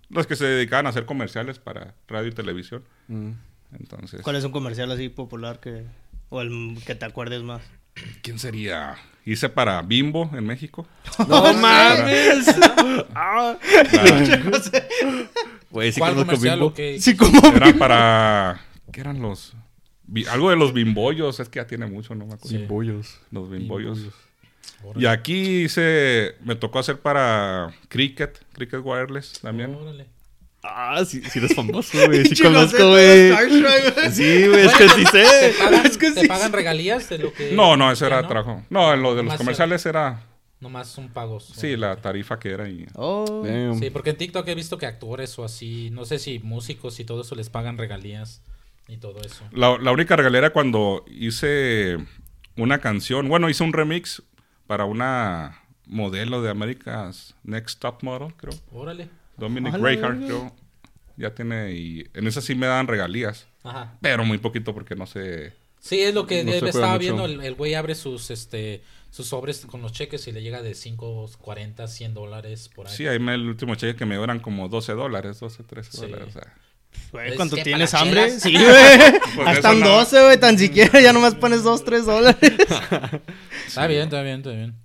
Los que se dedicaban a hacer comerciales para radio y televisión. Entonces... ¿Cuál es un comercial así popular que... o el que te acuerdes más? ¿Quién sería? Hice para Bimbo en México. ¡No mames! Ah. Güey, sí ¿Cuál conozco comercial Bimbo. Sí, como... era para... ¿Qué eran los...? bi- Algo de los bimbollos. Es que ya tiene mucho, no me acuerdo. Sí. Bimbollos. Los bimbollos. Y aquí hice... Me tocó hacer para Cricket. Cricket Wireless también. Órale. Ah, sí, sí eres famoso, güey. Sí conozco, güey. Sí, güey, es que sí ¿Te sé. pagan, Es que te sí. pagan regalías de lo que.? No, no, eso era no? trabajo. No, en lo de los Nomás comerciales era... Nomás son pagos. Sí, la tarifa que era y... Oh. Damn. Sí, porque en TikTok he visto que actores o así, no sé si músicos y todo eso les pagan regalías y todo eso. La, la única regalía era cuando hice una canción. Bueno, hice un remix para una modelo de America's Next Top Model, creo. Órale. Dominic Reinhardt, creo. Ya tiene... Y en esa sí me dan regalías. Ajá. Pero muy poquito porque no sé... Sí, es lo que No se él puede estaba mucho. viendo. El el güey abre sus este sus sobres con los cheques y le llega de 5, 40, 100 dólares por ahí. Sí, ahí me, el último cheque que me dio eran como 12 dólares, 12, 13 Sí. dólares. O sea, Güey, Es cuando tienes hambre, chelas. sí, güey. Pues Hasta eso no. 12, güey, tan siquiera ya nomás pones 2, 3 dólares. Está bien, está bien, está bien.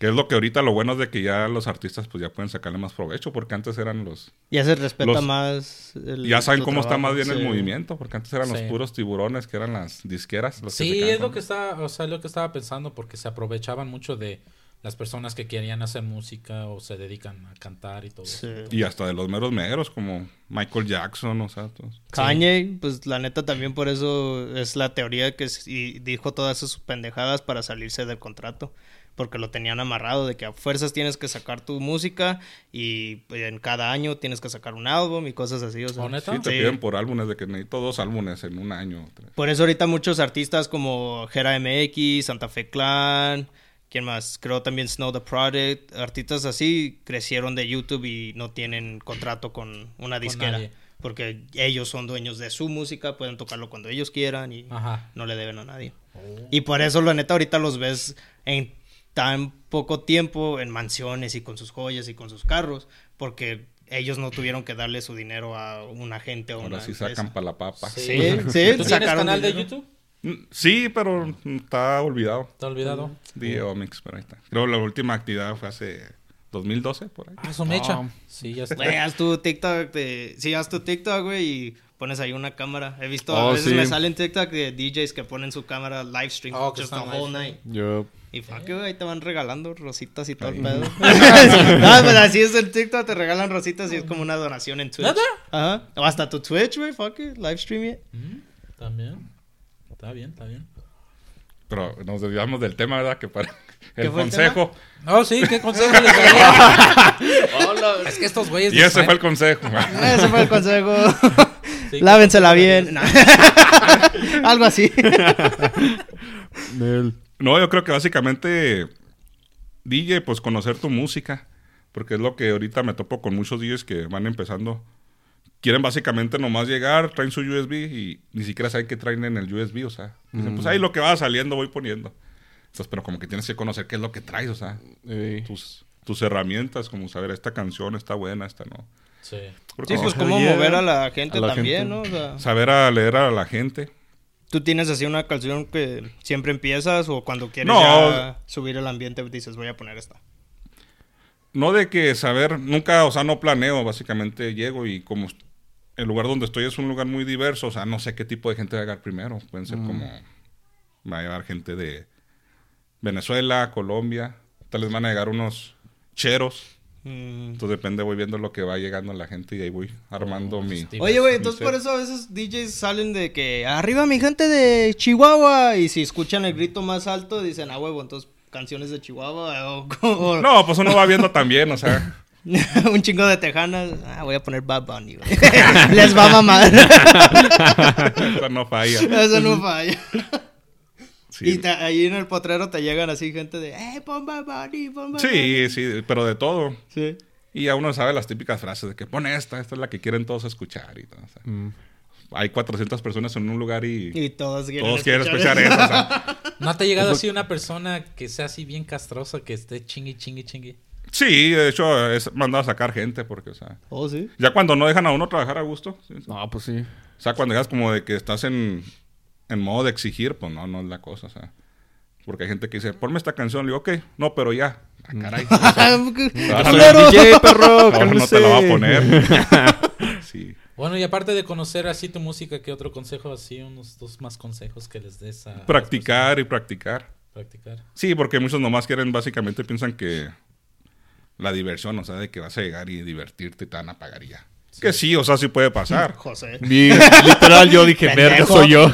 Que es lo que ahorita lo bueno es de que ya los artistas pues ya pueden sacarle más provecho porque antes eran los... Ya se respeta Los- más. el- Ya saben cómo está más bien sí. el movimiento porque antes eran los puros tiburones que eran las disqueras. los Sí, es lo que estaba, o sea, lo que estaba pensando porque se aprovechaban mucho de las personas que querían hacer música o se dedican a cantar y todo. Sí. eso. Y hasta de los meros meros como Michael Jackson, o sea, todos. Kanye, pues la neta también por eso es la teoría que sí dijo todas sus pendejadas para salirse del contrato. Porque lo tenían amarrado de que a fuerzas tienes que sacar tu música y en cada año tienes que sacar un álbum y cosas así. O sea, ¿Oh? Sí, te Sí. piden por álbumes de que necesito dos álbumes en un año. tres. Por eso ahorita muchos artistas como Jera MX, Santa Fe Clan, ¿quién más? Creo también Snow the Project, artistas así crecieron de YouTube y no tienen contrato con una disquera. porque ellos son dueños de su música, pueden tocarlo cuando ellos quieran y Ajá. no le deben a nadie. Y por eso, la neta, ahorita los ves en tan poco tiempo en mansiones y con sus joyas y con sus carros, porque ellos no tuvieron que darle su dinero a un agente o Ahora una sí empresa. sacan para la papa. Sí. Sí, sí, ¿Tú tienes canal de dinero. YouTube? Mm, Sí, pero está olvidado. ¿Te has olvidado? Mix, pero ahí está. Creo la última actividad fue hace 2012, por ahí. Ah, eso me echa. Ah. Sí, ya está. Güey, haz tu TikTok de... Sí, haz tu TikTok, güey, y pones ahí una cámara. He visto, a Oh, veces sí. me salen TikTok de DJs que ponen su cámara live stream Oh, que just the whole night. Yo. Y fuck, güey, ahí te van regalando rositas y todo el pedo. no, pues así es el TikTok, te regalan rositas y es como una donación en Twitch. ¿Neta? Ajá. O hasta tu Twitch, güey, fuck it, live stream it. Mm, También. Está bien, está bien. Pero nos desviamos del tema, ¿verdad? Que para ¿Qué el consejo. Oh, sí, ¿qué consejo les daría? es que estos güeyes... y ese fue el consejo. Ese fue el consejo. Sí, Lávensela ¿qué bien. No. Algo así. Nel. No, yo creo que básicamente DJ, pues conocer tu música. Porque es lo que ahorita me topo con muchos DJs que van empezando. Quieren básicamente nomás llegar, traen su USB y ni siquiera saben qué traen en el USB. O sea, dicen, pues ahí lo que va saliendo voy poniendo. Entonces, pero como que tienes que conocer qué es lo que traes, o sea, tus, tus herramientas, como saber esta canción está buena, esta no. Sí. Porque Sí, pues Oh, cómo mover a la gente A la también, gente. ¿no? O sea, saber a leer a la gente. Tú tienes así una canción que siempre empiezas o cuando quieres No. ya subir el ambiente dices voy a poner esta. No de que saber, nunca, o sea, no planeo, básicamente llego y como el lugar donde estoy es un lugar muy diverso. O sea, no sé qué tipo de gente va a llegar primero. Pueden ser como... Va a llegar gente de Venezuela, Colombia. Tal vez van a llegar unos cheros. Mm. Entonces depende, voy viendo lo que va llegando la gente y ahí voy armando Oh, mi... Oye, güey, entonces set. por eso a veces DJs salen de que arriba mi gente de Chihuahua y si escuchan el grito más alto dicen, ah, huevo, entonces canciones de Chihuahua o, o- No, pues uno va viendo también, o sea... un chingo de tejanas. Ah, voy a poner Bad Bunny, güey. Les va a mamar. eso no falla. Eso no falla. Sí. Y te- ahí en el potrero te llegan así gente de, eh, pon Bad Bunny, pon Bad Bunny. Sí, sí, pero de todo. Sí. Y a uno sabe las típicas frases de que pone esta, esta es la que quieren todos escuchar. Y todo, o sea, Mm. Hay 400 personas en un lugar y, Y todos quieren todos quieren escuchar eso. o sea. ¿No te ha llegado así una persona que sea así bien castrosa, que esté chingui, chingui, chingui? Sí, de hecho, es mandado a sacar gente porque, o sea, Oh, sí. ya cuando no dejan a uno trabajar a gusto, sí. No, pues sí. o sea, cuando dejas como de que estás en, en modo de exigir, pues no, no es la cosa, o sea. Porque hay gente que dice, ponme esta canción, le digo, ok, no, pero ya. Ah, caray. o sea, ¡Qué culero! DJ, perro, no, no te la va a poner. sí. Bueno, y aparte de conocer así tu música, ¿qué otro consejo así? Unos dos más consejos que les des a... Practicar y practicar. Practicar. Sí, porque muchos nomás quieren, básicamente piensan que la diversión, o sea, de que vas a llegar y divertirte y te van a pagar y ya. Que sí, o sea, sí puede pasar. José. Literal, yo dije, verga, soy yo.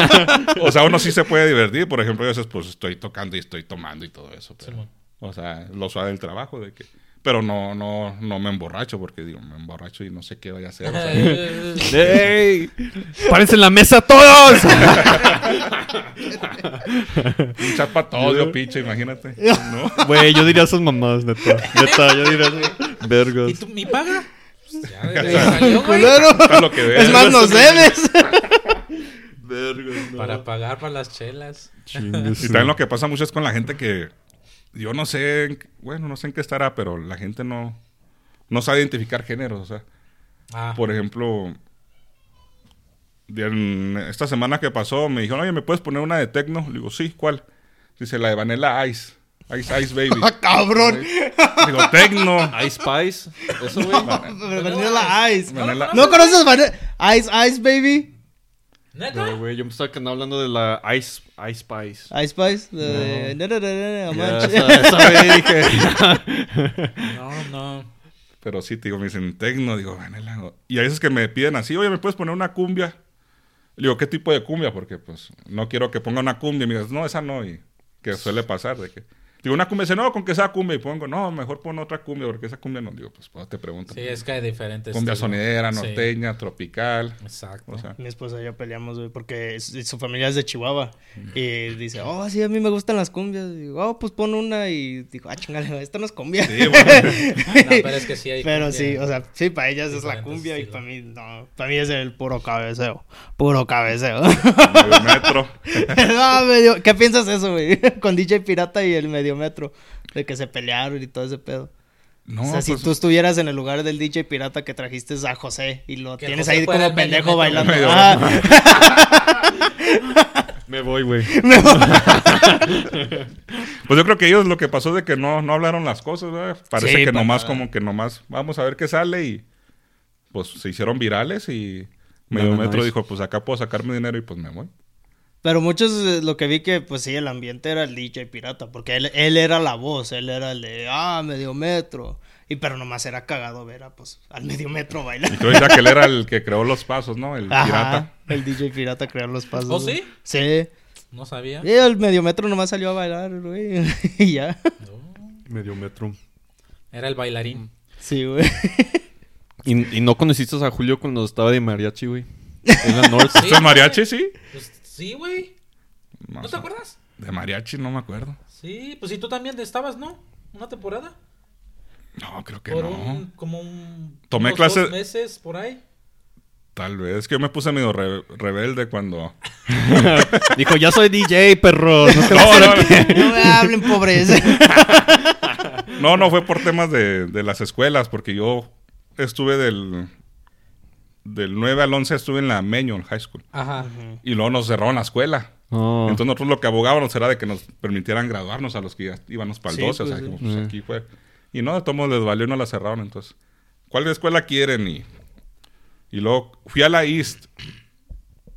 o sea, uno sí se puede divertir. Por ejemplo, a veces pues estoy tocando y estoy tomando y todo eso. Pero, o sea, lo suave del trabajo de que... Pero no, no, no me emborracho porque digo, me emborracho y no sé qué vaya a hacer. o sea, ¡Ey! ¡Párense en la mesa todos! un chapatodio, piche, imagínate. ¿No? Güey, yo diría esas mamás, neta. Neta, yo diría. Vergas. ¿Y tú, mi paga? Ya, ya salió, que. Es más, nos debes. Vergas, no. Para pagar para las chelas. Y también lo que pasa mucho es con la gente que yo no sé, bueno, no sé en qué estará, pero la gente no, no sabe identificar géneros. O sea, Ah, por ejemplo, en esta semana que pasó me dijeron, oye, ¿me puedes poner una de tecno? Le digo, sí, ¿cuál? Dice, la de Vanilla Ice. Ice Ice Baby. Ah, cabrón. Digo, tecno. Ice Spice. Eso, güey. Vanilla Ice. Vanilla- ¿No conoces Vanilla Ice Ice Baby? ¿Neta? No, güey, yo me estaba quedando hablando de la Ice, Ice Spice. Ice Spice. de- no, no, no, no, no, Ya, manches. esa, esa, güey, dije. No, no. Pero sí, te digo, me dicen tecno. Digo, Vanilla. Y a veces que me piden así, oye, ¿me puedes poner una cumbia? Le digo, ¿qué tipo de cumbia? Porque pues no quiero que ponga una cumbia y me digas, no, esa no. Y que suele pasar de que... Digo, una cumbia, dice, no, con que sea cumbia. Y pongo, no, mejor pon otra cumbia porque esa cumbia no. Digo, pues, pues te pregunto. Sí, es que hay diferentes. Cumbia estilos. sonidera, Sí, norteña, tropical. Exacto. O sea, Mi esposa y yo peleamos, güey, porque es- su familia es de Chihuahua. Y dice, oh, sí, a mí me gustan las cumbias. Y digo, oh, pues pon una. Y digo, ah, chingale, esta no es cumbia. sí, bueno, No, pero es que sí hay Pero cumbia. sí, o sea, sí, para ellas es la cumbia y para mí no. Para mí es el puro cabeceo. Puro cabeceo. medio metro. No, medio- ¿Qué piensas de eso, güey? Con DJ Pirata y el medio metro. De que se pelearon y todo ese pedo. No, o sea, si pues, tú estuvieras en el lugar del DJ Pirata que trajiste a José y lo tienes José ahí como medio pendejo bailando. Medio Ah, Me voy, güey. pues yo creo que ellos lo que pasó es de que no, no hablaron las cosas, ¿verdad? Parece Sí, que nomás como que nomás, vamos a ver qué sale y pues se hicieron virales y medio metro dijo, pues acá puedo sacar mi dinero y pues me voy. Pero muchos eh, lo que vi que, pues sí, el ambiente era el DJ Pirata. Porque él, él era la voz. Él era el de, ah, medio metro. Y pero nomás era cagado ver a, pues, al medio metro bailar. Y tú decías que él era el que creó los pasos, ¿no? El Ajá, pirata. El DJ Pirata creó los pasos. ¿Oh, sí? Sí. No sabía. Y el medio metro nomás salió a bailar, güey. y ya. Medio metro. Era el bailarín. Sí, güey. ¿Y, y no conociste a Julio cuando estaba de mariachi, güey? En la North. Sí. ¿Esto es mariachi, sí? Pues sí, güey. ¿No te acuerdas? De mariachi no me acuerdo. Sí, pues si tú también estabas, ¿no? Una temporada. No, creo que Por no. un, como un... Tomé unos clase- dos meses por ahí. Tal vez. Que yo me puse medio re- rebelde cuando... Dijo, ya soy DJ, perro. No No, no, no me hablen, pobres. no, no fue por temas de, de las escuelas, porque yo estuve del... Del 9 al 11 estuve en la Meño High School. Ajá. Y luego nos cerraron la escuela. Oh. Entonces nosotros lo que abogábamos era de que nos permitieran graduarnos a los que ya íbamos para el Sí, 12. o pues, sea, sí. como, pues, Mm. aquí fue. Y no, de todos modos les valió y no la cerraron. Entonces, ¿cuál escuela quieren? Y Y luego fui a la East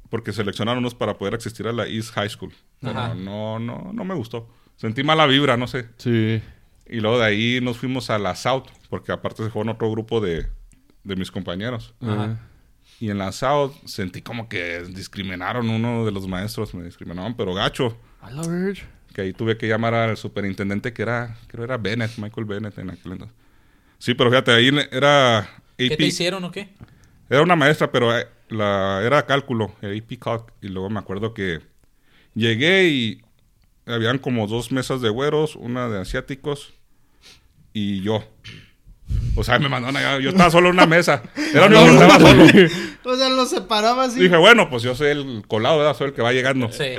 porque seleccionaron unos para poder asistir a la East High School. Pero Ajá. no, no, no me gustó. Sentí mala vibra, no sé. Sí. Y luego de ahí nos fuimos a la South, porque aparte se fue en otro grupo de, de mis compañeros. Ajá. Y en la South sentí como que discriminaron uno de los maestros, me discriminaban, pero gacho. A la verge. Que ahí tuve que llamar al superintendente que era, creo era Bennett, Michael Bennett en aquel entonces. Sí, pero fíjate, ahí era ¿Qué AP, te hicieron o qué? era una maestra, pero eh, la, era cálculo, AP Calc. Y luego me acuerdo que llegué y habían como dos mesas de güeros, una de asiáticos y yo. O sea, me mandaron allá. Yo estaba solo en una mesa. Era lo único que estaba solo. O sea, los separaba así. Dije, bueno, pues yo soy el colado, ¿verdad? Soy el que va llegando. Sí.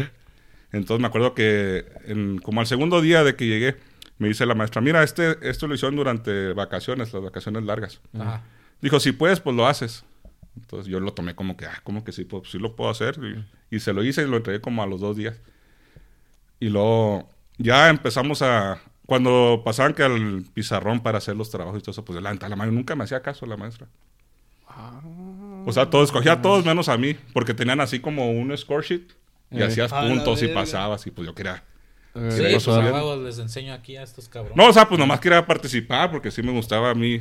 Entonces me acuerdo que en- como al segundo día de que llegué, me dice la maestra, mira, este, esto lo hicieron durante vacaciones, las vacaciones largas. Ajá. Dijo, si puedes, pues lo haces. Entonces yo lo tomé como que, ah, como que sí, pues sí lo puedo hacer. Y, y se lo hice y lo entregué como a los dos días. Y luego ya empezamos a... Cuando pasaban que al pizarrón para hacer los trabajos y todo eso, pues levanta la mano. Nunca me hacía caso la maestra. O sea, todos, escogía a todos menos a mí. Porque tenían así como un score sheet. Y Eh. hacías la puntos y pasabas. Y pues yo quería... Eh, Sí, pues les enseño aquí a estos cabrones. No, o sea, pues nomás quería participar porque sí me gustaba a mí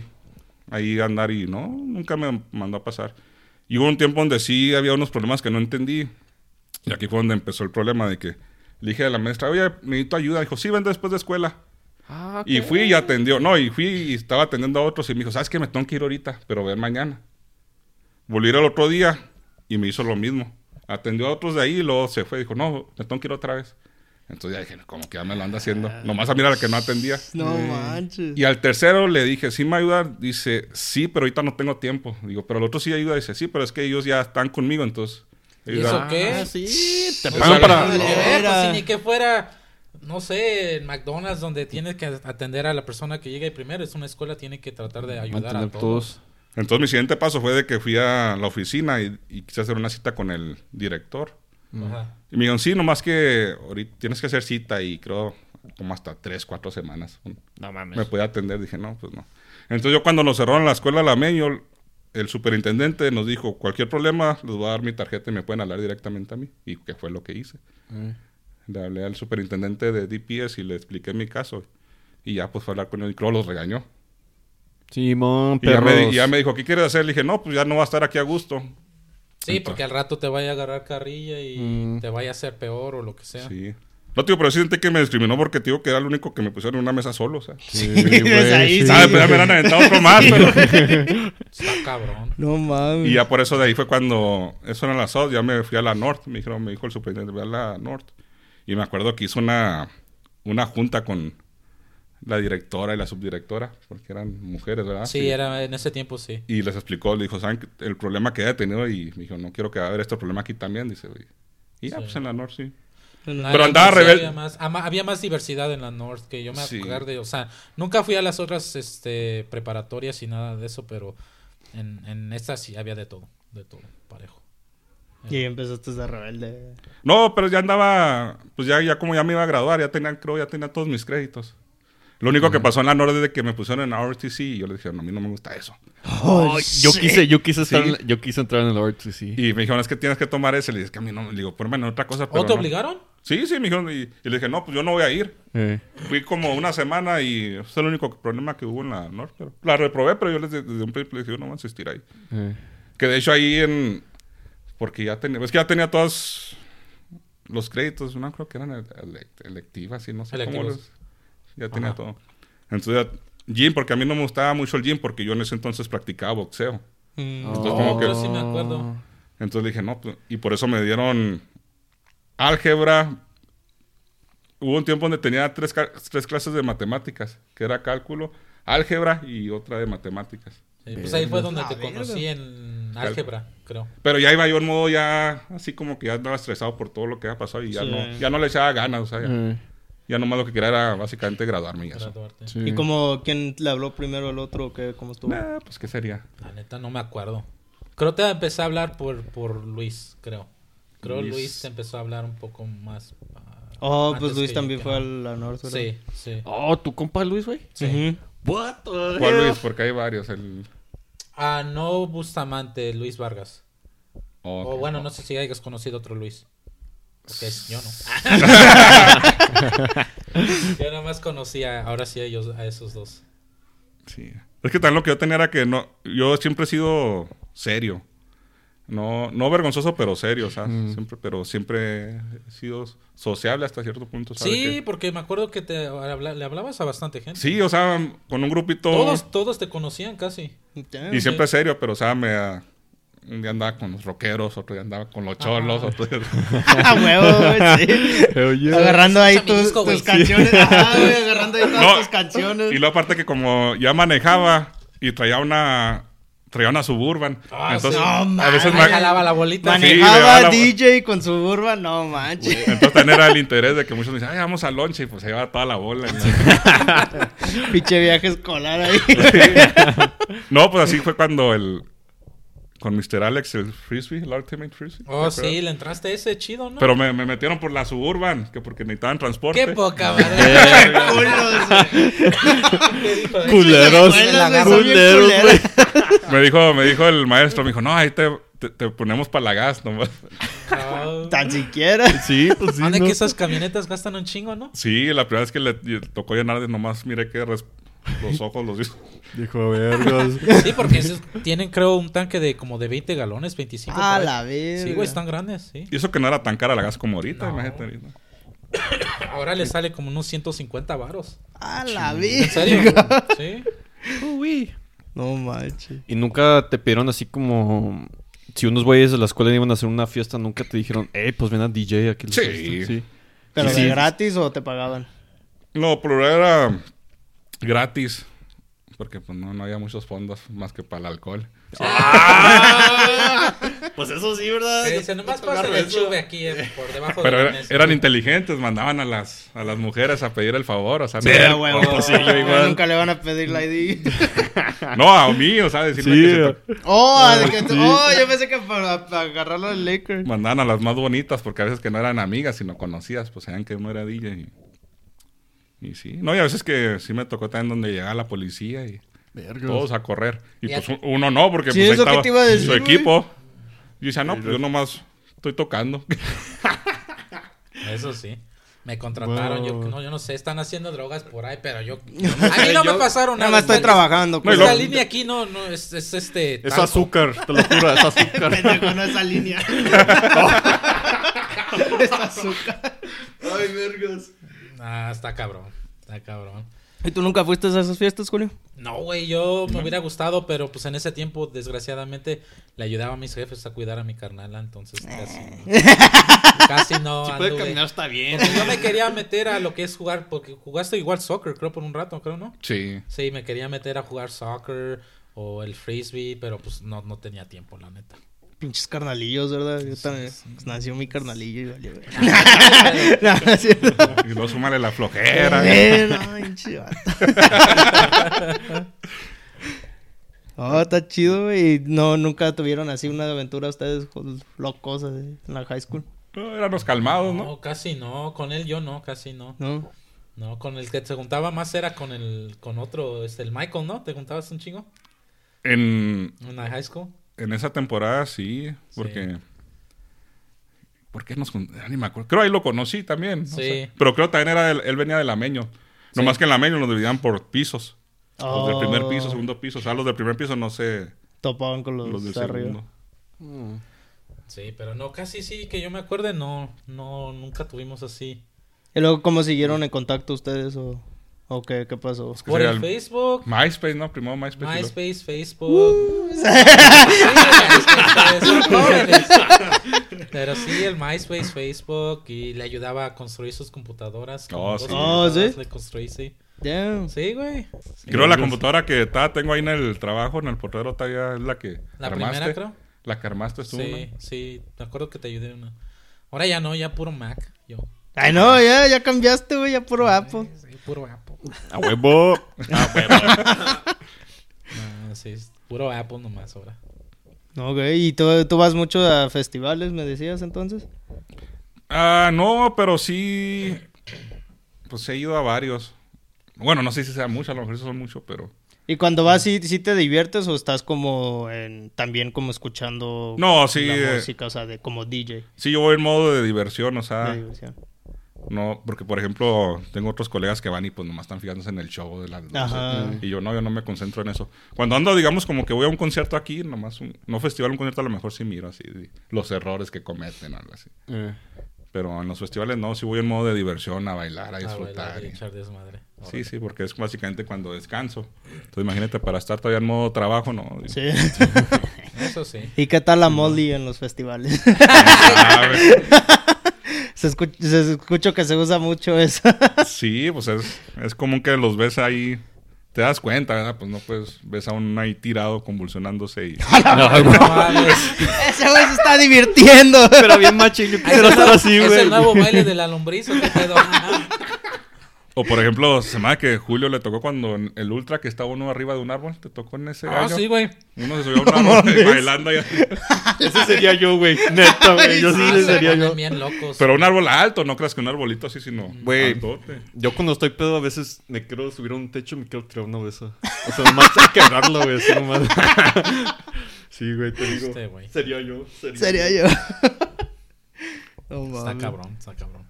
ahí andar y no, nunca me mandó a pasar. Y hubo un tiempo donde sí había unos problemas que no entendí. Y aquí fue donde empezó el problema de que le dije a la maestra, oye, necesito ayuda. Dijo, sí, ven después de escuela. Ah, Y ok. fui y atendió. No, y fui y estaba atendiendo a otros y me dijo, ¿sabes qué? Me tengo que ir ahorita, pero ven mañana. Volví a ir el otro día y me hizo lo mismo. Atendió a otros de ahí y luego se fue. Dijo, no, me tengo que ir otra vez. Entonces ya dije, como que ya me lo anda haciendo. Nomás a mirar al que no atendía. No manches. Y al tercero le dije, ¿sí me ayuda? Dice, sí, pero ahorita no tengo tiempo. Digo, pero el otro sí ayuda. Dice, sí, pero es que ellos ya están conmigo, entonces... ¿Y eso qué? Ah, sí, te No pagan para... ver, Era. pues, si ni que fuera, no sé, en McDonald's donde tienes que atender a la persona que llega y primero. Es una escuela, tiene que tratar de ayudar a todos. todos. Entonces mi siguiente paso fue de que fui a la oficina y, y quise hacer una cita con el director. Ajá. Y me dijeron, sí, nomás que ahorita tienes que hacer cita y creo como hasta tres, cuatro semanas. No mames. me puede atender. Dije, no, pues no. Entonces yo cuando nos cerraron la escuela la Meño, el superintendente nos dijo, cualquier problema, les voy a dar mi tarjeta y me pueden hablar directamente a mí. Y que fue lo que hice. Eh. Le hablé al superintendente de DPS y le expliqué mi caso. Y ya pues fue a hablar con él y creo los regañó. Simón, Y ya, perros. me, y ya me dijo, ¿qué quieres hacer? Le dije, no, pues ya no va a estar aquí a gusto. Sí, porque al rato te vaya a agarrar carrilla y Mm. te vaya a hacer peor o lo que sea. Sí. No, tío, pero sí sentí que me discriminó porque, tío, que era el único que me pusieron en una mesa solo, o sea. Sí, güey, ahí, sí. ¿Sabes? Pero ya me han aventado otro más, pero... Está cabrón. No mames. Y ya por eso de ahí fue cuando... Eso era en la South, ya me fui a la North. Me dijeron, me dijo el superintendente, ve a la North. Y me acuerdo que hizo una, una junta con la directora y la subdirectora, porque eran mujeres, ¿verdad? Sí, era en ese tiempo sí. Y les explicó, le dijo, ¿saben el problema que haya tenido? Y me dijo, no quiero que haber este problema aquí también, dice. Y, y ya, Sí. pues en la North, sí. Pero andaba rebelde. Había más, ama- había más diversidad en la North que yo me Sí. acuerdo. O sea, nunca fui a las otras este, preparatorias y nada de eso, pero en, en esta sí había de todo. De todo, parejo. Y ahí empezaste de rebelde. No, pero ya andaba, pues ya, ya como ya me iba a graduar, ya tenía, creo, ya tenía todos mis créditos. Lo único que pasó en la Norte es de que me pusieron en RTC y yo le dije, no, a mí no me gusta eso. Oh, yo quise, yo quise estar, Sí. en- yo quise entrar en el RTC. Y me dijeron, es que tienes que tomar ese. Le dije, es que a mí no, le digo, ponme en otra cosa. Pero ¿O te no". obligaron? Sí, sí, me dijeron, y, y le dije, no, pues yo no voy a ir. Eh. Fui como una semana y ese es el único problema que hubo en la Norte. Pero la reprobé, pero yo les, desde un principio les dije, yo no voy a insistir ahí. Eh. Que de hecho ahí en... Porque ya tenía, es que ya tenía todos los créditos, no creo que eran ele- ele- electivas y no sé cómo Electivos. los- Ya tenía Ajá. todo. Entonces, ya- gym, porque a mí no me gustaba mucho el gym porque yo en ese entonces practicaba boxeo. Mm. Entonces, Oh, como que- Yo sí me acuerdo. Entonces dije, no, pues, y por eso me dieron álgebra. Hubo un tiempo donde tenía tres, ca- tres clases de matemáticas, que era cálculo, álgebra y otra de matemáticas. Sí, pues ahí fue donde te conocí en álgebra, creo. Pero ya iba yo en modo ya, así como que ya andaba estresado por todo lo que había pasado y ya, Sí. no, ya no le echaba ganas, o sea, ya, Eh. ya nomás lo que quería era básicamente graduarme y eso. Sí. ¿Y como quién le habló primero al otro? ¿Qué, ¿Cómo estuvo? Nah, pues qué sería. La neta no me acuerdo. Creo que te empecé a hablar por, por Luis, creo. Creo Luis. Luis te empezó a hablar un poco más. ah, Oh, antes pues Luis que yo, también que fue a no. la norte. ¿verdad? Sí, sí. Oh, ¿tu compa Luis, güey? sí. What the ¿Cuál? Luis? Porque hay varios. El... Ah, no Bustamante, Luis Vargas. O bueno, no sé si hayas conocido otro Luis. Porque es yo no. yo nada más conocía, ahora sí a ellos, a esos dos. Sí. Es que también lo que yo tenía era que no, yo siempre he sido serio. No, no vergonzoso, pero serio, o sea, siempre, pero siempre he sido sociable hasta cierto punto, ¿sabes? Sí, qué? porque me acuerdo que te habla- le hablabas a bastante gente. Sí, o sea, con un grupito Todos, todos te conocían casi. y siempre serio, pero o sea, me ah, un día andaba con los rockeros, otro día andaba con los cholos, otro día... A huevo, güey, sí. Agarrando ahí tus, disco, güey. tus canciones. Ajá, güey, agarrando ahí todas No, tus canciones. Y luego aparte que como ya manejaba y traía una traía una suburban, Ah, entonces sí. No, a veces jalaba la bolita. Mane- Manejaba daba la- DJ con su burba, no manches. entonces también era el interés de que muchos me dicen, ay, vamos al lonche y pues se lleva toda la bola. Pinche viaje escolar ahí. No, pues así fue cuando el con Mr. Alex el frisbee, el ultimate frisbee. Oh, ¿te sí, le entraste ese chido, ¿no? Pero me, me metieron por la suburban, que porque necesitaban transporte. Qué poca madre. Culeros. Culeros, güey. Me dijo, me dijo el maestro, me dijo, no, ahí te, te, te ponemos para la gas nomás. Oh. Tan siquiera. Sí, pues sí. ¿Dónde ¿no? que esas camionetas gastan un chingo, no? Sí, la primera vez que le tocó llenar de nomás, miré que res- los ojos los hizo. Dijo, vergas. Sí, porque esos tienen, creo, un tanque de como de 20, galones, 25. A por ahí. la verga. Sí, güey, están grandes, sí. Y eso que no era tan cara la gas como ahorita, No. imagínate ahorita. Ahora le sale como unos 150 varos. A la ¿En verga. serio? Sí. Uy. No manches. Y nunca te pidieron así como... Si unos güeyes de la escuela iban a hacer una fiesta, nunca te dijeron, eh, pues ven a DJ aquí. en Sí. fiesta?" sí. ¿Pero Sí. de gratis o te pagaban? No, pero era gratis. Porque pues no, no había muchos fondos más que para el alcohol. Pues eso sí, ¿verdad? Que dice, nomás pásale el chube aquí eh, por debajo Pero de la era- eran inteligentes, mandaban a las, a las mujeres a pedir el favor. O sea, Sí, no, sí, igual. Nunca le van a pedir la ID. no, a mí, o sea, decirme Sí. que se Oh, de que tú- Sí. oh, yo pensé que para, para agarrarlo al Lakers. mandaban a las más bonitas porque a veces que no eran amigas, sino conocidas, pues sabían que uno era DJ. Y, y sí. No, y a veces que sí me tocó también donde llegaba la policía y Vergas. todos a correr. Y pues un- uno no, porque Sí, pues ahí eso que estaba te iba a decir, su güey. equipo. Yo decía, no, pues yo nomás estoy tocando. Eso sí. Me contrataron, yo, no, yo no sé, están haciendo drogas por ahí, pero yo... A mí no me pasaron Nada nada. más estoy es- trabajando. Y pues. la luego- línea aquí no, no, es, es este... Es azúcar, te lo juro, es azúcar. Pendejo, no esa línea. es azúcar. Ay, vergas. Ah, está cabrón, está cabrón. ¿Y tú nunca fuiste a esas fiestas, Julio? No, güey, yo me hubiera gustado, pero pues en ese tiempo, desgraciadamente, le ayudaba a mis jefes a cuidar a mi carnala, entonces casi no. casi no anduve. está bien. Porque yo me quería meter a lo que es jugar, porque jugaste igual soccer, creo, por un rato, creo, ¿no? Sí. Sí, me quería meter a jugar soccer o el frisbee, pero pues no, no tenía tiempo, la neta. Pinches carnalillos, ¿verdad? Yo también. pues, nació mi carnalillo y valió. güey. no, no es cierto. Y luego súmale la flojera. No, pinche vato. Oh, está chido, güey. Y No, nunca tuvieron así una aventura ustedes locos así, en la high school. No, éramos calmados, No, ¿no? casi no, con él yo no, casi no. ¿No? No, con el que se juntaba más era con el, con otro, este, el Michael, ¿no? ¿Te juntabas un chingo? En, En la high school. En esa temporada sí, porque... ¿Por qué nos ah, Ni me acuerdo. Creo ahí lo conocí también. Sí. Pero creo también era él, él venía del Ameño. Nomás que en el Ameño nos dividían por pisos. Los del primer piso, Oh, segundo piso. O sea, los del primer piso no sé. Topaban con los, Los del de arriba. segundo. Sí, pero no, casi sí, que yo me acuerde, no, no, nunca tuvimos así. ¿Y luego cómo siguieron en contacto ustedes o, o qué, pasó? que Por el el- Facebook, MySpace, ¿no? Primero MySpace. y luego- MySpace, Facebook. Sí, es son jóvenes. Pero sí, el MySpace, Facebook y le ayudaba a construir sus computadoras. como Oh, dos sí. computadoras Oh, ¿sí? Le construí, sí. Damn. Sí, güey. Creo la computadora que ta- tengo ahí en el trabajo, en el portero, todavía es la que La armaste. primera, creo. La que armaste tú, Sí, sí. Me acuerdo que te ayudé una. Ahora ya no, ya puro Mac. Yo. Ay, no, ya, ya cambiaste, güey, ya puro Apple. Sí, puro Apple. A huevo. A huevo. No, sí, es puro Apple nomás ahora. Ok, ¿y tú, tú vas mucho a festivales, me decías entonces? Ah, no, pero sí. Pues he ido a varios. Bueno, no sé si sea mucho, a lo mejor eso son mucho, pero. ¿Y cuando vas, sí, sí te diviertes o estás como en, también como escuchando No, sí, la eh, música, o sea, de como DJ Sí, yo voy en modo de diversión, o sea, de diversión? No, porque por ejemplo, tengo otros colegas que van y pues nomás están fijándose en el show de las luces. Ajá. Y yo no, yo no me concentro en eso. Cuando ando, digamos, como que voy a un concierto aquí, nomás, un, no festival, un concierto, a lo mejor sí miro así, de- los errores que cometen, algo así. Eh. Pero en los festivales no, sí voy en modo de diversión, a bailar, a A disfrutar. bailar y y- echar desmadre. Sí, sí, porque es básicamente cuando descanso. Entonces imagínate, para estar todavía en modo trabajo, ¿no? Sí. Eso sí. ¿Y qué tal la Molly en los festivales? Ah, se, escu- se escucho que se usa mucho eso. Sí, pues es, es común que los ves ahí. Te das cuenta, ¿verdad? Pues no puedes, ves a uno ahí tirado, convulsionándose y... No, güey. No mames. Ese güey se está divirtiendo. Pero bien machín, yo ¿Es quisiera el, estar nuevo, así, es güey. el nuevo baile de la lombriz o qué pedo? O por ejemplo, se me que Julio le tocó cuando en el ultra que estaba uno arriba de un árbol. ¿Te tocó en ese Ah, año? sí, güey. Uno se subió a un árbol y bailando ahí. Ese sería yo, güey. Neta, güey. Yo sí le se sería ponen yo. bien locos. Pero un árbol alto, no creas que un arbolito así, sino Güey. altote. Yo cuando estoy pedo a veces me quiero subir a un techo y me quiero tirar una vez. O sea, nomás a quebrarlo, güey. Así nomás. sí, güey, te digo. Este, güey. Sería yo. Sería, Sería yo. No Está mames. cabrón, está cabrón.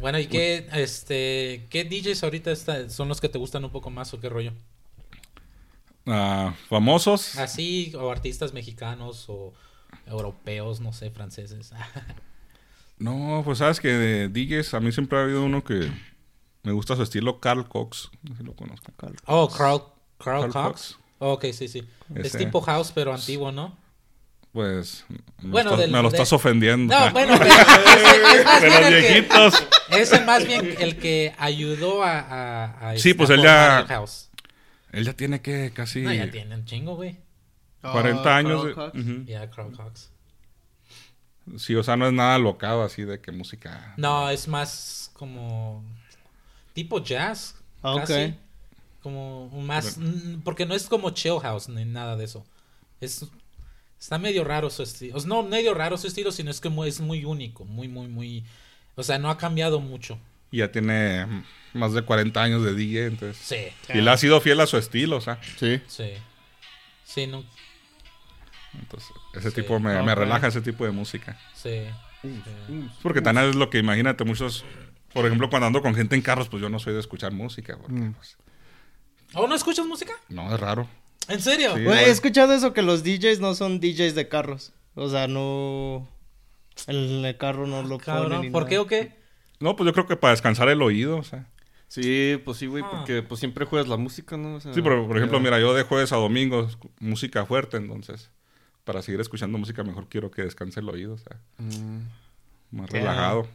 Bueno, ¿y qué, este, qué DJs ahorita está- son los que te gustan un poco más o qué rollo? Ah, famosos. Así, o artistas mexicanos o europeos, no sé, franceses. No, pues sabes que de DJs a mí siempre ha habido uno que me gusta su estilo, Carl Cox. No sé si lo conozco. oh, Carl, Carl, Carl Cox. Cox. Oh, ok, sí, sí. Es Ese. tipo house, pero antiguo, ¿no? Pues me, Bueno, lo, estás, del- me lo de- estás ofendiendo. No, bueno, pero ese- es más de los el que- viejitos. Es el más bien el que ayudó a... a- a Sí, este, pues a él ya- house. Él ya tiene que casi No, ya tiene un chingo, güey. 40 años. Carl de- Cox. Ujú. Ya, Carl Cox. Sí, o sea, no es nada locado así de que música. No, es más como... Tipo jazz. Ah, ok. casi. Como más... mm, Porque no es como chill house ni nada de eso. Es... Está medio raro su estilo. O sea, no medio raro su estilo, sino es que es muy único. Muy, muy, muy... O sea, no ha cambiado mucho. Y ya tiene más de 40 años de DJ, entonces. Sí, Y le ha sido fiel a su estilo, o sea. Sí. sí. Sí, no... Entonces, ese Sí. tipo me, me relaja ese tipo de música. Sí. sí. Porque también es lo que imagínate, muchos. Por ejemplo, cuando ando con gente en carros, pues yo no soy de escuchar música. Porque, Mm. pues, ¿Oh, no escuchas música? no, es raro. ¿En serio? Sí. Güey, he escuchado eso que los DJs no son DJs de carros. O sea, no. El carro no lo ponen. Cabrón, ni ¿por nada. qué o qué? No, pues yo creo que para descansar el oído, o sea. Sí, pues sí, güey, Ah. porque pues siempre juegas la música, ¿no? O sea, Sí, pero por ejemplo, mira, yo de jueves a domingo música fuerte, entonces. Para seguir escuchando música, mejor quiero que descanse el oído, o sea, Mm. más relajado.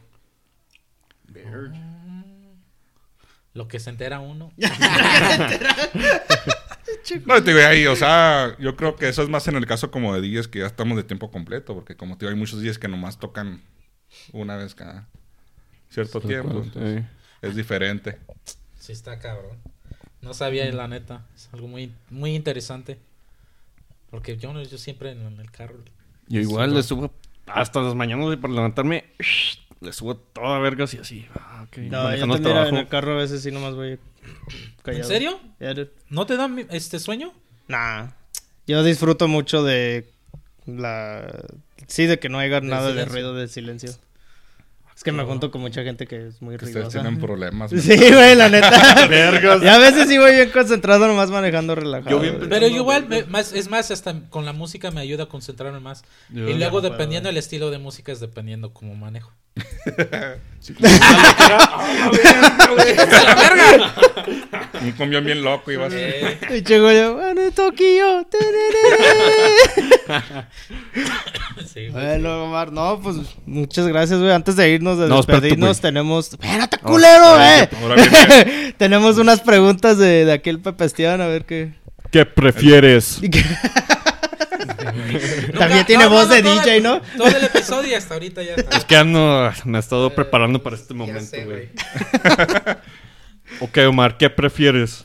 Lo que se entera uno. No, te digo, ahí, o sea, yo creo que eso es más en el caso como de DJs que ya estamos de tiempo completo, porque como te digo, hay muchos DJs que nomás tocan una vez cada cierto tiempo, entonces Sí. es diferente. Sí, está cabrón. No sabía, la neta. Es algo muy, muy interesante. Porque yo, no- yo siempre en, el carro. Yo igual le subo hasta las mañanas güey, para levantarme. Le subo toda vergas y así. Ah, ok, No, yo también en trabajo. el carro a veces sí nomás voy callado. ¿En serio? Yeah. ¿No te da este sueño? Nah. Yo disfruto mucho de la... Sí, de que no haya nada de ruido de silencio. Es que me junto con mucha gente que es muy ustedes ruidosa. tienen problemas. Sí, güey, la neta. Vergas. Y a veces sí voy bien concentrado nomás manejando relajado. Yo bien. Pero igual, me- más, es más, hasta con la música me ayuda a concentrarme más. Yo- y luego, dependiendo del estilo de música, es dependiendo cómo manejo. Un camión bien loco y vas... Eh, Y llego yo, bueno, Tokio. sí, Bueno, Omar, no, pues muchas gracias, güey. Antes de irnos, de No, despedirnos, tenemos. ¡Espérate, culero, ahora eh! ahora viene- tenemos unas preguntas de, de aquel Pepe Esteban, a ver qué. ¿Qué prefieres? qué- Nunca- También tiene voz de DJ, ¿no? Todo el episodio y hasta ahorita ya. Es que ando, me he estado preparando para este momento, güey. Ok, Omar, ¿qué prefieres?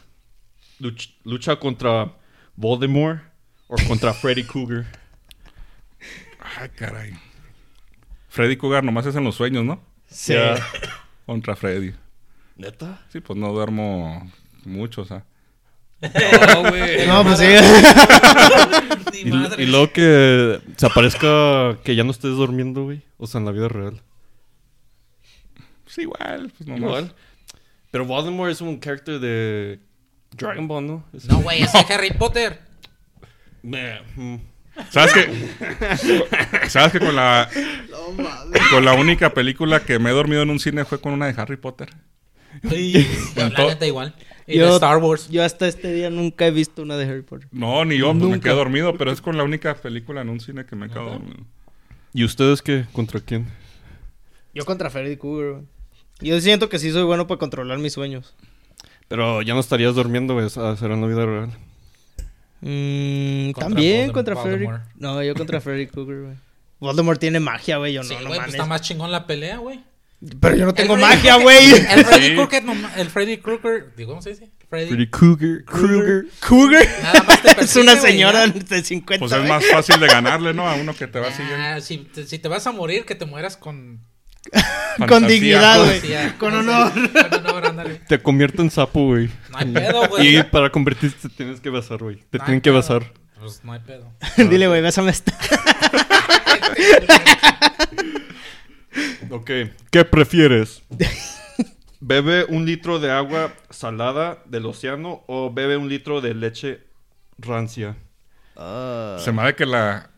Luch- ¿Lucha contra Voldemort o contra Freddy Krueger? Ay, caray. Freddy Cougar nomás es en los sueños, ¿no? Sí. Contra Freddy. ¿Neta? Sí, pues no duermo mucho, o sea. No, güey. No, pues sí. Y, madre. y luego que se aparezca que ya no estés durmiendo, güey. O sea, en la vida real. Pues igual, pues nomás. Igual. Pero Voldemort es un character de Dragon Ball, ¿no? Es- No, güey, es de Harry Potter. Mm. ¿Sabes que ¿Sabes que con la con la única película que me he dormido en un cine fue con una de Harry Potter? Y, la neta igual. Y Yo- de Star Wars. Yo hasta este día nunca he visto una de Harry Potter. No, ni yo, pues me quedé dormido, pero es con la única película en un cine que me he quedado dormido. ¿Y ustedes qué? ¿Contra quién? Yo contra Freddy Krueger, güey. Yo siento que sí soy bueno para controlar mis sueños. Pero ya no estarías durmiendo, güey. a hacer en la vida real. Mm, Contra también Voldem- contra Freddy. No, yo contra Freddy Krueger, güey. Voldemort tiene magia, güey. Yo Sí, no, no güey, pues está más chingón la pelea, güey. Pero yo no tengo El magia, güey. El Freddy. Krueger, no el Freddy Krueger, digo, ¿cómo se dice? Freddy. Freddy Krueger. Krueger. Krueger. Nada más te Es una señora de 50 Pues es más fácil de ganarle, ¿no? A uno que te va siguiendo. Ah, si, te, si te vas a morir, que te mueras con... Con dignidad, güey. Con honor. Con honor, ándale. Te convierte en sapo, güey. No hay pedo, güey. Y para convertirte te tienes que besar, güey. Te No tienen que besar. Pues no hay pedo. Dile, güey, bésame esta. Ok. ¿Qué prefieres? ¿Bebe un litro de agua salada del océano o bebe un litro de leche rancia? Se me hace que la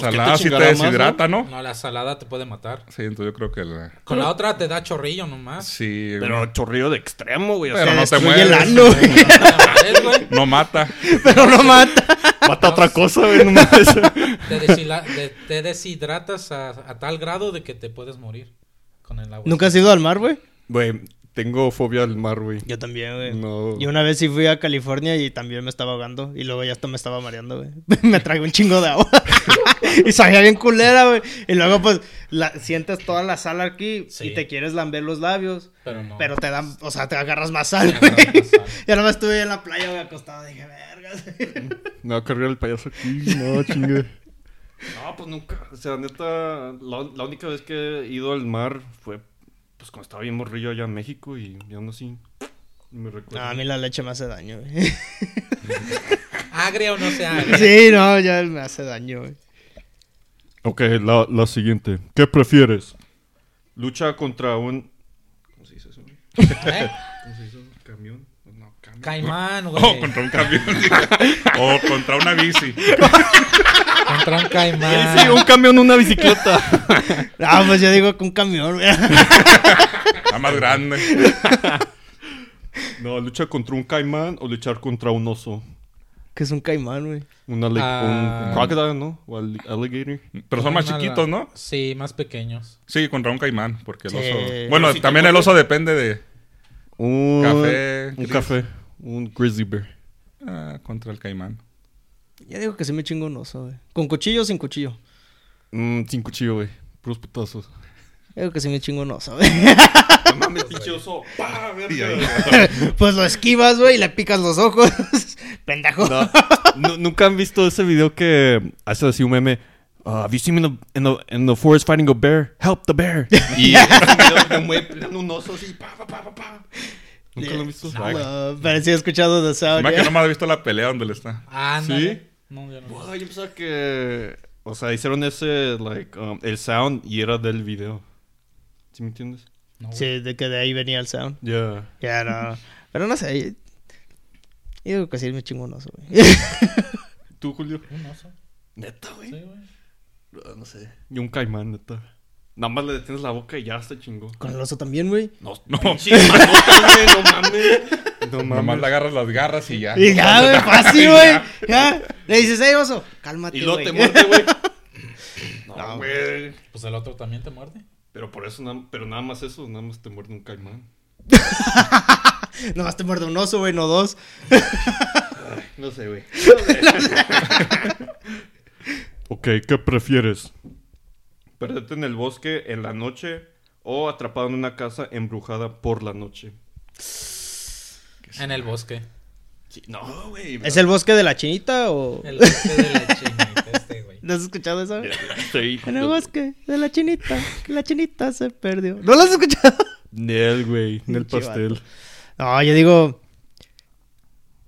Pues, ¿qué te salada sí te deshidrata, ¿no? No, la salada te puede matar. Sí, entonces yo creo que la... Con la otra te da chorrillo nomás. Sí, Pero chorrillo de extremo, güey. o Pero sea, no te el mueres. ano, güey. ¿Sabes, güey? no mata. Pero no mata. mata otra cosa, güey. No mames. Te, de- te deshidratas a, a tal grado de que te puedes morir con el agua. ¿Nunca has ido al mar, güey? Güey, tengo fobia al mar, güey. Yo también, güey. No. Y una vez sí fui a California y también me estaba ahogando. Y luego ya hasta me estaba mareando, güey. me tragué un chingo de agua. y sabía bien culera, güey. Y luego, pues, la, sientes toda la sal aquí Sí. y te quieres lamber los labios. Pero no. Pero te dan, o sea, te agarras más sal, güey. más sal. Ya nomás estuve en la playa, güey, acostado. Dije, vergas. Me a cargar el payaso aquí. No, chingue. No, pues nunca. O sea, neta, la, la única vez que he ido al mar fue pues cuando estaba bien morrillo allá en México y ya no así. Me recuerdo. No, a mí la leche me hace daño, güey. Agria o no sea agria. sí, no, ya me hace daño, güey. Ok, la, la siguiente. ¿Qué prefieres? Lucha contra un. ¿Cómo se dice eso? güey? ¿Eh? ¿Cómo se dice eso? ¿Camión? No, camión. Caimán, O güey. contra un camión. o contra una bici. Contra un caimán. Sí, un camión, una bicicleta. Ah, pues yo digo que un camión, güey. La más grande. no, lucha contra un caimán o luchar contra un oso. que es un caimán, güey. Un, Ah. un crocodile, ¿no? O alli- alligator. Pero son más chiquitos, ¿no? Sí, más pequeños. Sí, contra un caimán. Porque el Sí. oso. Bueno, si también el oso depende de. Un Café, Un gris. café. Un grizzly bear. ah, contra el caimán. Yo digo que sí me chingo un oso, güey. ¿Con cuchillo o sin cuchillo? Mm, sin cuchillo, güey. Puros putazos. Yo digo que sí me chingo un oso, güey. No mames, pinche oso. Pues lo esquivas, güey, y le picas los ojos. Pendejo. No, Nunca han visto ese video que hace así un meme. Uh, have you seen me in the, in, the, in the forest fighting a bear? Help the bear. Y es un video de un güey peleando un oso así. Pa, pa, pa, pa, pa. ¿Nunca lo han visto? No, pero sí he escuchado de Sound. Más ya. que no me has visto la pelea donde él está. Ah, ¿Sí? No, yo no. Wow, yo pensaba que... O sea, hicieron ese, like, um, el sound y era del video. ¿Sí me entiendes? No. Sí, de que de ahí venía el sound. Ya. Ya, no. Pero no sé. Yo digo que sí me chingo un oso, güey. ¿Tú, Julio? Un oso. Neta, güey. Sí, güey. No sé. Y un caimán, neta. Nada más le detienes la boca y ya está chingó. Con el oso también, güey. No, No. güey, no mames. No Nomás mames. le agarras las garras y ya. Y ya, güey, fácil, güey. Ya. Le dices, hey, oso, cálmate, Y luego güey. te muerde, güey. No, No, güey. Pues el otro también te muerde. Pero por eso, nada, pero nada más eso, nada más te muerde un caimán. Nomás te muerde un oso, güey, no dos. No sé, güey. ok, ¿qué prefieres? ¿Perderte en el bosque en la noche o atrapado en una casa embrujada por la noche? En el bosque. Sí, no, güey. ¿Es el bosque de la chinita o...? El bosque de la chinita este, güey. ¿No has escuchado eso? Sí. En el bosque de la chinita, que la chinita se perdió. ¿No lo has escuchado? Nel, güey. Nel Pinche pastel. No, yo digo...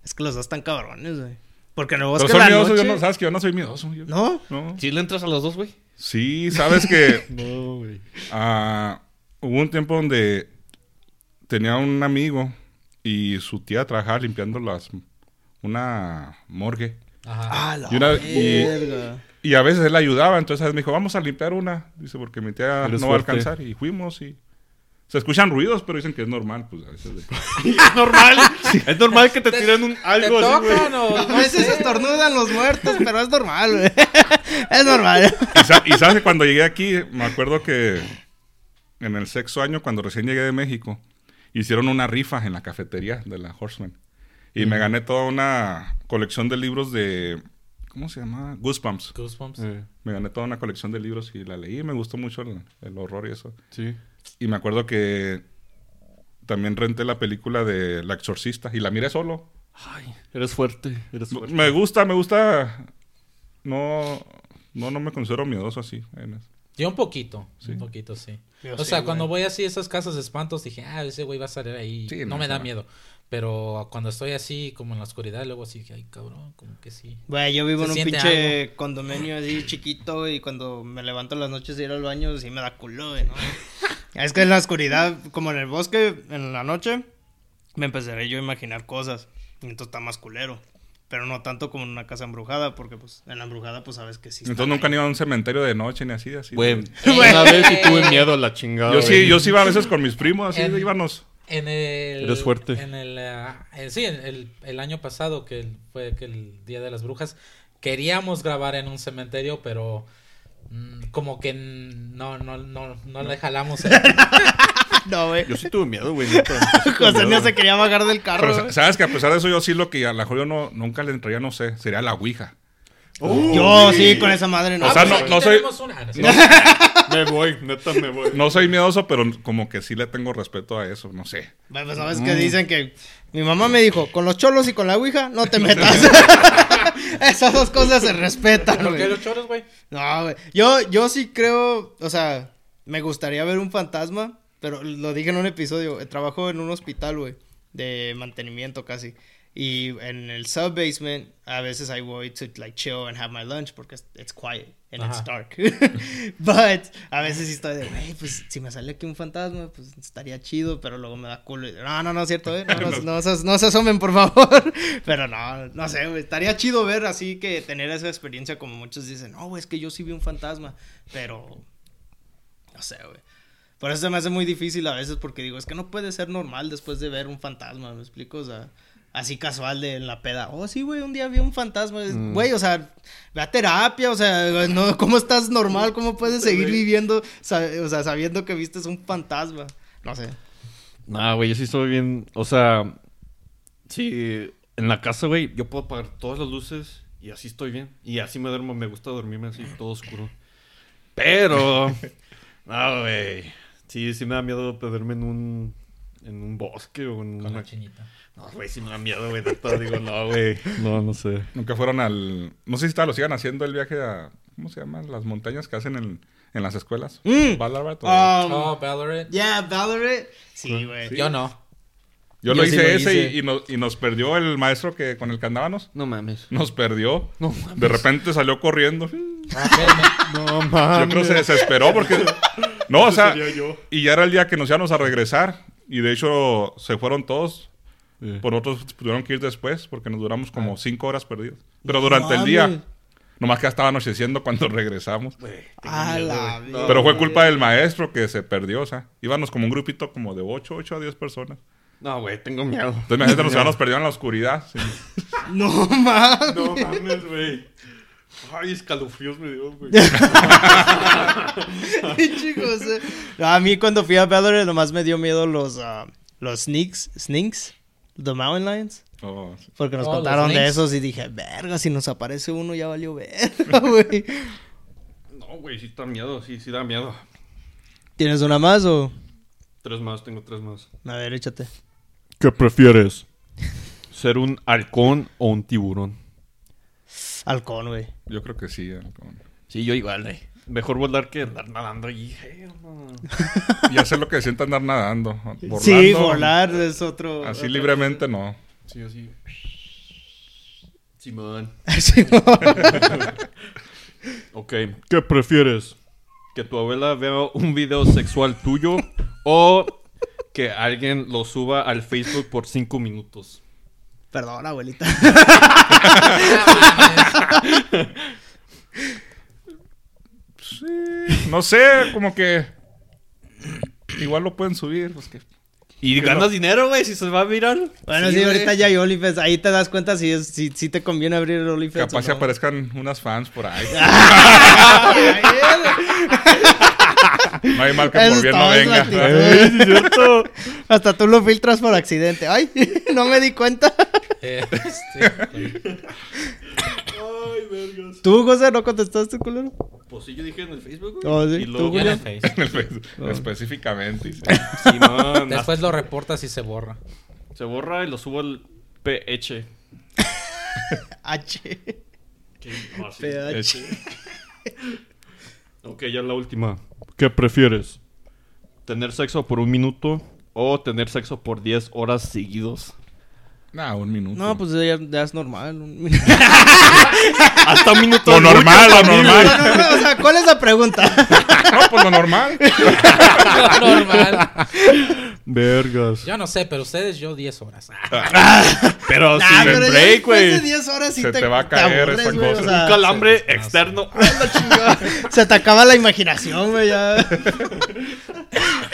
Es que los dos están cabrones, güey. Porque en el Pero bosque soy de la miedoso, noche... yo no, sabes que yo no soy miedoso. yo- ¿No? No. ¿Sí le entras a los dos, güey? Sí, sabes que No, güey. ah, hubo un tiempo donde tenía un amigo y su tía trabajaba limpiando las una morgue. Ajá. Ah, la Y una- y- a veces él ayudaba, entonces me dijo, vamos a limpiar una. Dice, porque mi tía Eres no va a alcanzar. Y fuimos y... Se escuchan ruidos, pero dicen que es normal, pues a veces. de- Es normal. Es normal que te Te- tiren un ¿Te algo así, o A veces sé? estornudan los muertos, pero es normal, güey. Es normal. Y, sa- y sabes que cuando llegué aquí, me acuerdo que en el sexto año, cuando recién llegué de México, hicieron una rifa en la cafetería de la Horseman. Y me gané toda una colección de libros de... ¿Cómo se llama? Goosebumps. Goosebumps. Eh, Me gané toda una colección de libros y la leí. Me gustó mucho el, el horror y eso. sí. Y me acuerdo que también renté la película de La Exorcista y la miré solo. Ay, eres fuerte. Eres fuerte. Me gusta, me gusta. No, no, no me considero miedoso así. en eso. Yo un poquito, un poquito, sí. Yo o sí, sea, güey. cuando voy así a esas casas de espantos, dije, ah, ese güey va a salir ahí. Sí, no, no, me da no. miedo. Pero cuando estoy así, como en la oscuridad, luego así, ay, cabrón, como que sí. Güey, yo vivo en un pinche condominio así chiquito y cuando me levanto en las noches de ir al baño sí me da culo, güey, ¿no? es que en la oscuridad, como en el bosque, en la noche, me empezaré yo a imaginar cosas. Y entonces está más culero. Pero no tanto como en una casa embrujada, porque pues en la embrujada pues sabes que sí. Entonces nunca han ido a un cementerio de noche ni así. así Güey, una vez sí tuve miedo a la chingada. Yo sí, yo sí iba a veces con mis primos, así íbamos. En el... Eres fuerte. En el... eh, sí, en el, el año pasado, que el- fue que el Día de las Brujas, queríamos grabar en un cementerio, pero... mm, como que no, no, no, no le jalamos. el- No, güey. Yo sí tuve miedo, güey. sí José no se quería bajar del carro. Pero sabes que a pesar de eso, yo sí lo que a la mejor yo no, nunca le entraría, no sé, sería la Ouija. Yo sí, con esa madre no. O sea, Ah, no- pues aquí no soy- una. No. Me voy, neta me voy. No soy miedoso, pero como que sí le tengo respeto a eso, no sé. Bueno, Pues sabes que dicen que mi mamá me dijo, con los cholos y con la ouija no te metas. Esas dos cosas se respetan, ¿Por qué güey. los choros, güey? No, güey. Yo, yo sí creo, o sea, me gustaría ver un fantasma, pero lo dije en un episodio. Trabajo en un hospital, güey, de mantenimiento casi. Y en el sub-basement, a veces I voy to like chill and have my lunch porque it's, it's quiet and it's Ajá. dark. But a veces estoy de, güey, pues si me sale aquí un fantasma, pues estaría chido, pero luego me da culo. y- No, no, no es cierto, ¿eh? No, no, no se- no se asomen, por favor. Pero no, no sé, güey. Estaría chido ver así que tener esa experiencia como muchos dicen, no, güey, es que yo sí vi un fantasma, pero no sé, güey. Por eso se me hace muy difícil a veces porque digo, es que no puede ser normal después de ver un fantasma, ¿me explico? O sea, así casual de en la peda. Oh, sí, güey, un día vi un fantasma. Es- Güey, o sea, ve a terapia, o sea, no, ¿cómo estás normal? ¿Cómo puedes seguir viviendo, o sea, sabiendo que viste un fantasma? No sé. Nah, güey, yo sí estoy bien. O sea, sí, en la casa, güey, yo puedo apagar todas las luces y así estoy bien. Y así me duermo, me gusta dormirme así, todo oscuro. Pero, no, güey. Sí, sí me da miedo perderme en un, en un bosque o en Con una... la chinita. No, güey, sí me da miedo, güey. neta, Digo, no, güey. No, no sé. Nunca fueron al... No sé si todavía lo sigan haciendo el viaje a... ¿Cómo se llaman? Las montañas que hacen en, en las escuelas. Mm. Ballarat o- Um, Oh, Valorant. yeah, Valorant. Sí, güey. Yo no. Yo, yo lo sí hice lo ese hice. Y, y nos, y nos perdió el maestro que con el que andábamos. No mames. Nos perdió. No mames. De repente salió corriendo. Ah. No Yo mames. creo que se desesperó porque... No, o sea... yo. Y ya era el día que nos íbamos a regresar. Y de hecho se fueron todos. Sí. Por otros tuvieron que ir después porque nos duramos como Ah. cinco horas perdidos. Pero durante el día, nomás que ya estaba anocheciendo cuando regresamos. A la No, Pero fue culpa del maestro que se perdió, o sea, íbamos como un grupito como de 8, 8 a 10 personas. No, güey, tengo miedo. Entonces imagínate, nos habíamos perdido en la oscuridad. sí. No mames. No mames, güey. Ay, escalofríos me dio, güey. Chicos, eh. A mí cuando fui a Valorant nomás me dio miedo los, ah, los sneaks, sneaks, the mountain lions. Oh, sí. Porque nos Oh, contaron de esos y dije, verga, si nos aparece uno ya valió verga, güey. No, güey, sí da miedo, sí, sí da miedo. ¿Tienes una más o...? Tres más, tengo tres más. A ver, échate. ¿Qué prefieres? ¿Ser un halcón o un tiburón? Halcón, güey. Yo creo que sí. halcón. Sí, yo igual, güey. Mejor volar que andar nadando allí. Y hacer lo que sienta andar nadando. Sí, volar es otro... Así libremente no. Sí, así. Simón. Ok, ¿qué prefieres? ¿Que tu abuela vea un video sexual tuyo o que alguien lo suba al Facebook por cinco minutos? Perdón, abuelita. Sí, no sé, como que igual lo pueden subir, pues que Y ganas dinero, güey, si se va a mirar. Bueno, sí, ahorita ya hay OnlyFans. Ahí te das cuenta si, es, si, si te conviene abrir el OnlyFans. capaz o se aparezcan unas fans por ahí. No hay mal que por bien no venga. es Eh, sí, es cierto. Hasta tú lo filtras por accidente. Ay, no me di cuenta. Eh, este, Ay, vergas. ¿Tú, José, no contestaste, culero? Pues sí, yo dije en el Facebook, güey. Oh, sí, Y luego- en el Julián. Face. En el Facebook, Específicamente. sí. Simón. Después lo reportas y se borra. Se borra y lo subo al PH. H. Qué fácil. PH. Ok, ya la última. ¿Qué prefieres? ¿Tener sexo por un minuto o tener sexo por 10 horas seguidos? Nah, un minuto. No, pues ya, ya es normal. un- Hasta un minuto. Lo normal, lo normal. No, no, no, o sea, ¿cuál es la pregunta? No, pues lo normal. Normal. güey. Vergas. Yo no sé, pero ustedes yo 10 horas. Pero Nah, sin pero break, de güey. 10 horas sí Se te va a caer esa güey, cosa. o sea, Un calambre externo. ¡Ah! Se te acaba la imaginación, güey, ya.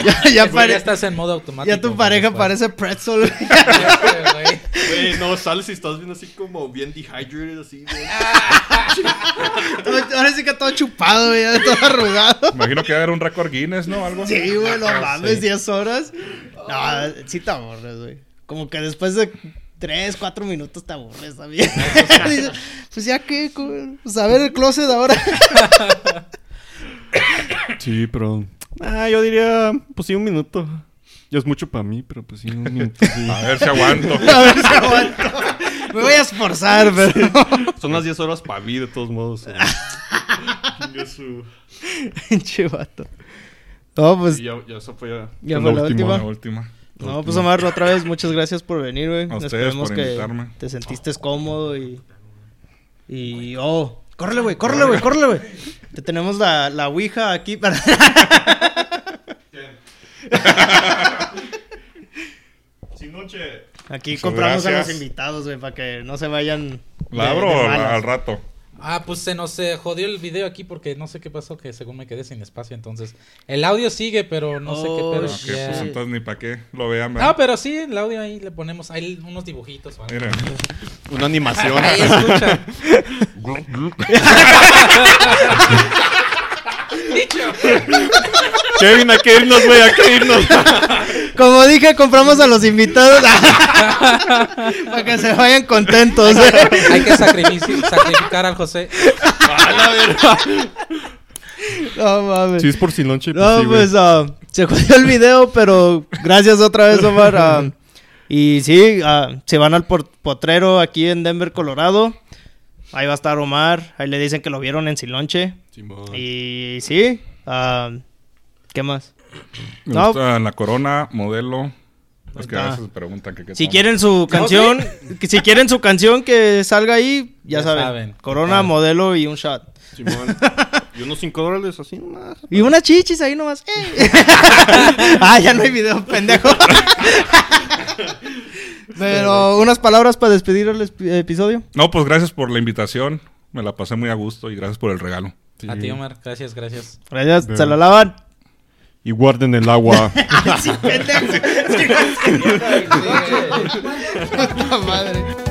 ya, ya, estás en modo automático. ya tu pareja después. parece pretzel, güey. No, sales y estás viendo así como bien dehydrated, así, güey. Ahora sí que todo chupado, güey, ya todo arrugado. Imagino que va a haber un récord Guinness, ¿no? Algo. Sí, güey, no Ah, mames, sí. 10 horas. No, sí te aburres, güey. Como que después de 3, 4 minutos te aburres también. Pues ya qué, güey? pues a ver el closet ahora. Sí, pero. Ah, yo diría, pues sí, un minuto. Ya es mucho para mí, pero pues sí, un minuto. sí. A ver si aguanto. A ver si aguanto. Me voy a esforzar, pero. Son las 10 horas para mí, de todos modos. Chingue su- Pinche vato. No, pues. Ya, ya eso fue ya. Ya fue la última. La última. No, pues Omar, otra vez, muchas gracias por venir, güey. A ustedes Esperemos por que invitarme. te sentiste cómodo y. Y. Oh, córrele, güey, córrele, güey, córrele, güey. Te tenemos la, la Ouija aquí para. Sin noche. Aquí Muchas compramos a los gracias. invitados, güey, para que no se vayan. ¿La de- abro de o malas. al rato? Ah, pues se nos eh, jodió el video aquí porque no sé qué pasó, que según me quedé sin espacio. Entonces, el audio sigue, pero no sé Oh, qué pedo. Ok, Ya. pues entonces ni para qué lo vean. No, ¿verdad? pero sí, el audio ahí le ponemos ahí unos dibujitos. o algo. Miren. Una animación. Ahí escucha. Kevin, hay que irnos, güey, hay que irnos. Como dije, compramos a los invitados. para que se vayan contentos. Hay que sacrificar al José. A la verga. no mames. Si es por sin pues No, sí, pues ah, se jodió el video, pero gracias otra vez, Omar. ah, y sí, ah, se van al potrero aquí en Denver, Colorado. Ahí va a estar Omar. Ahí le dicen que lo vieron en Silonche. Y sí, ah, ¿qué más? Me No. gusta la corona, modelo. Es que a veces preguntan que qué Si quieren su canción, que si quieren su canción que salga ahí, ya, Ya saben. saben. Corona, Ah. modelo y un shot. Simón. Y unos 5 dólares así nomás. Y unas chichis ahí nomás. ¡eh! ah, ya no hay video, pendejo. Pero unas palabras para despedir el episodio. No, pues gracias por la invitación. Me la pasé muy a gusto y gracias por el regalo. Sí. A ti, Omar. Gracias, gracias. Gracias, se la lavan. Y guarden el agua. Sí, pendejo. Madre.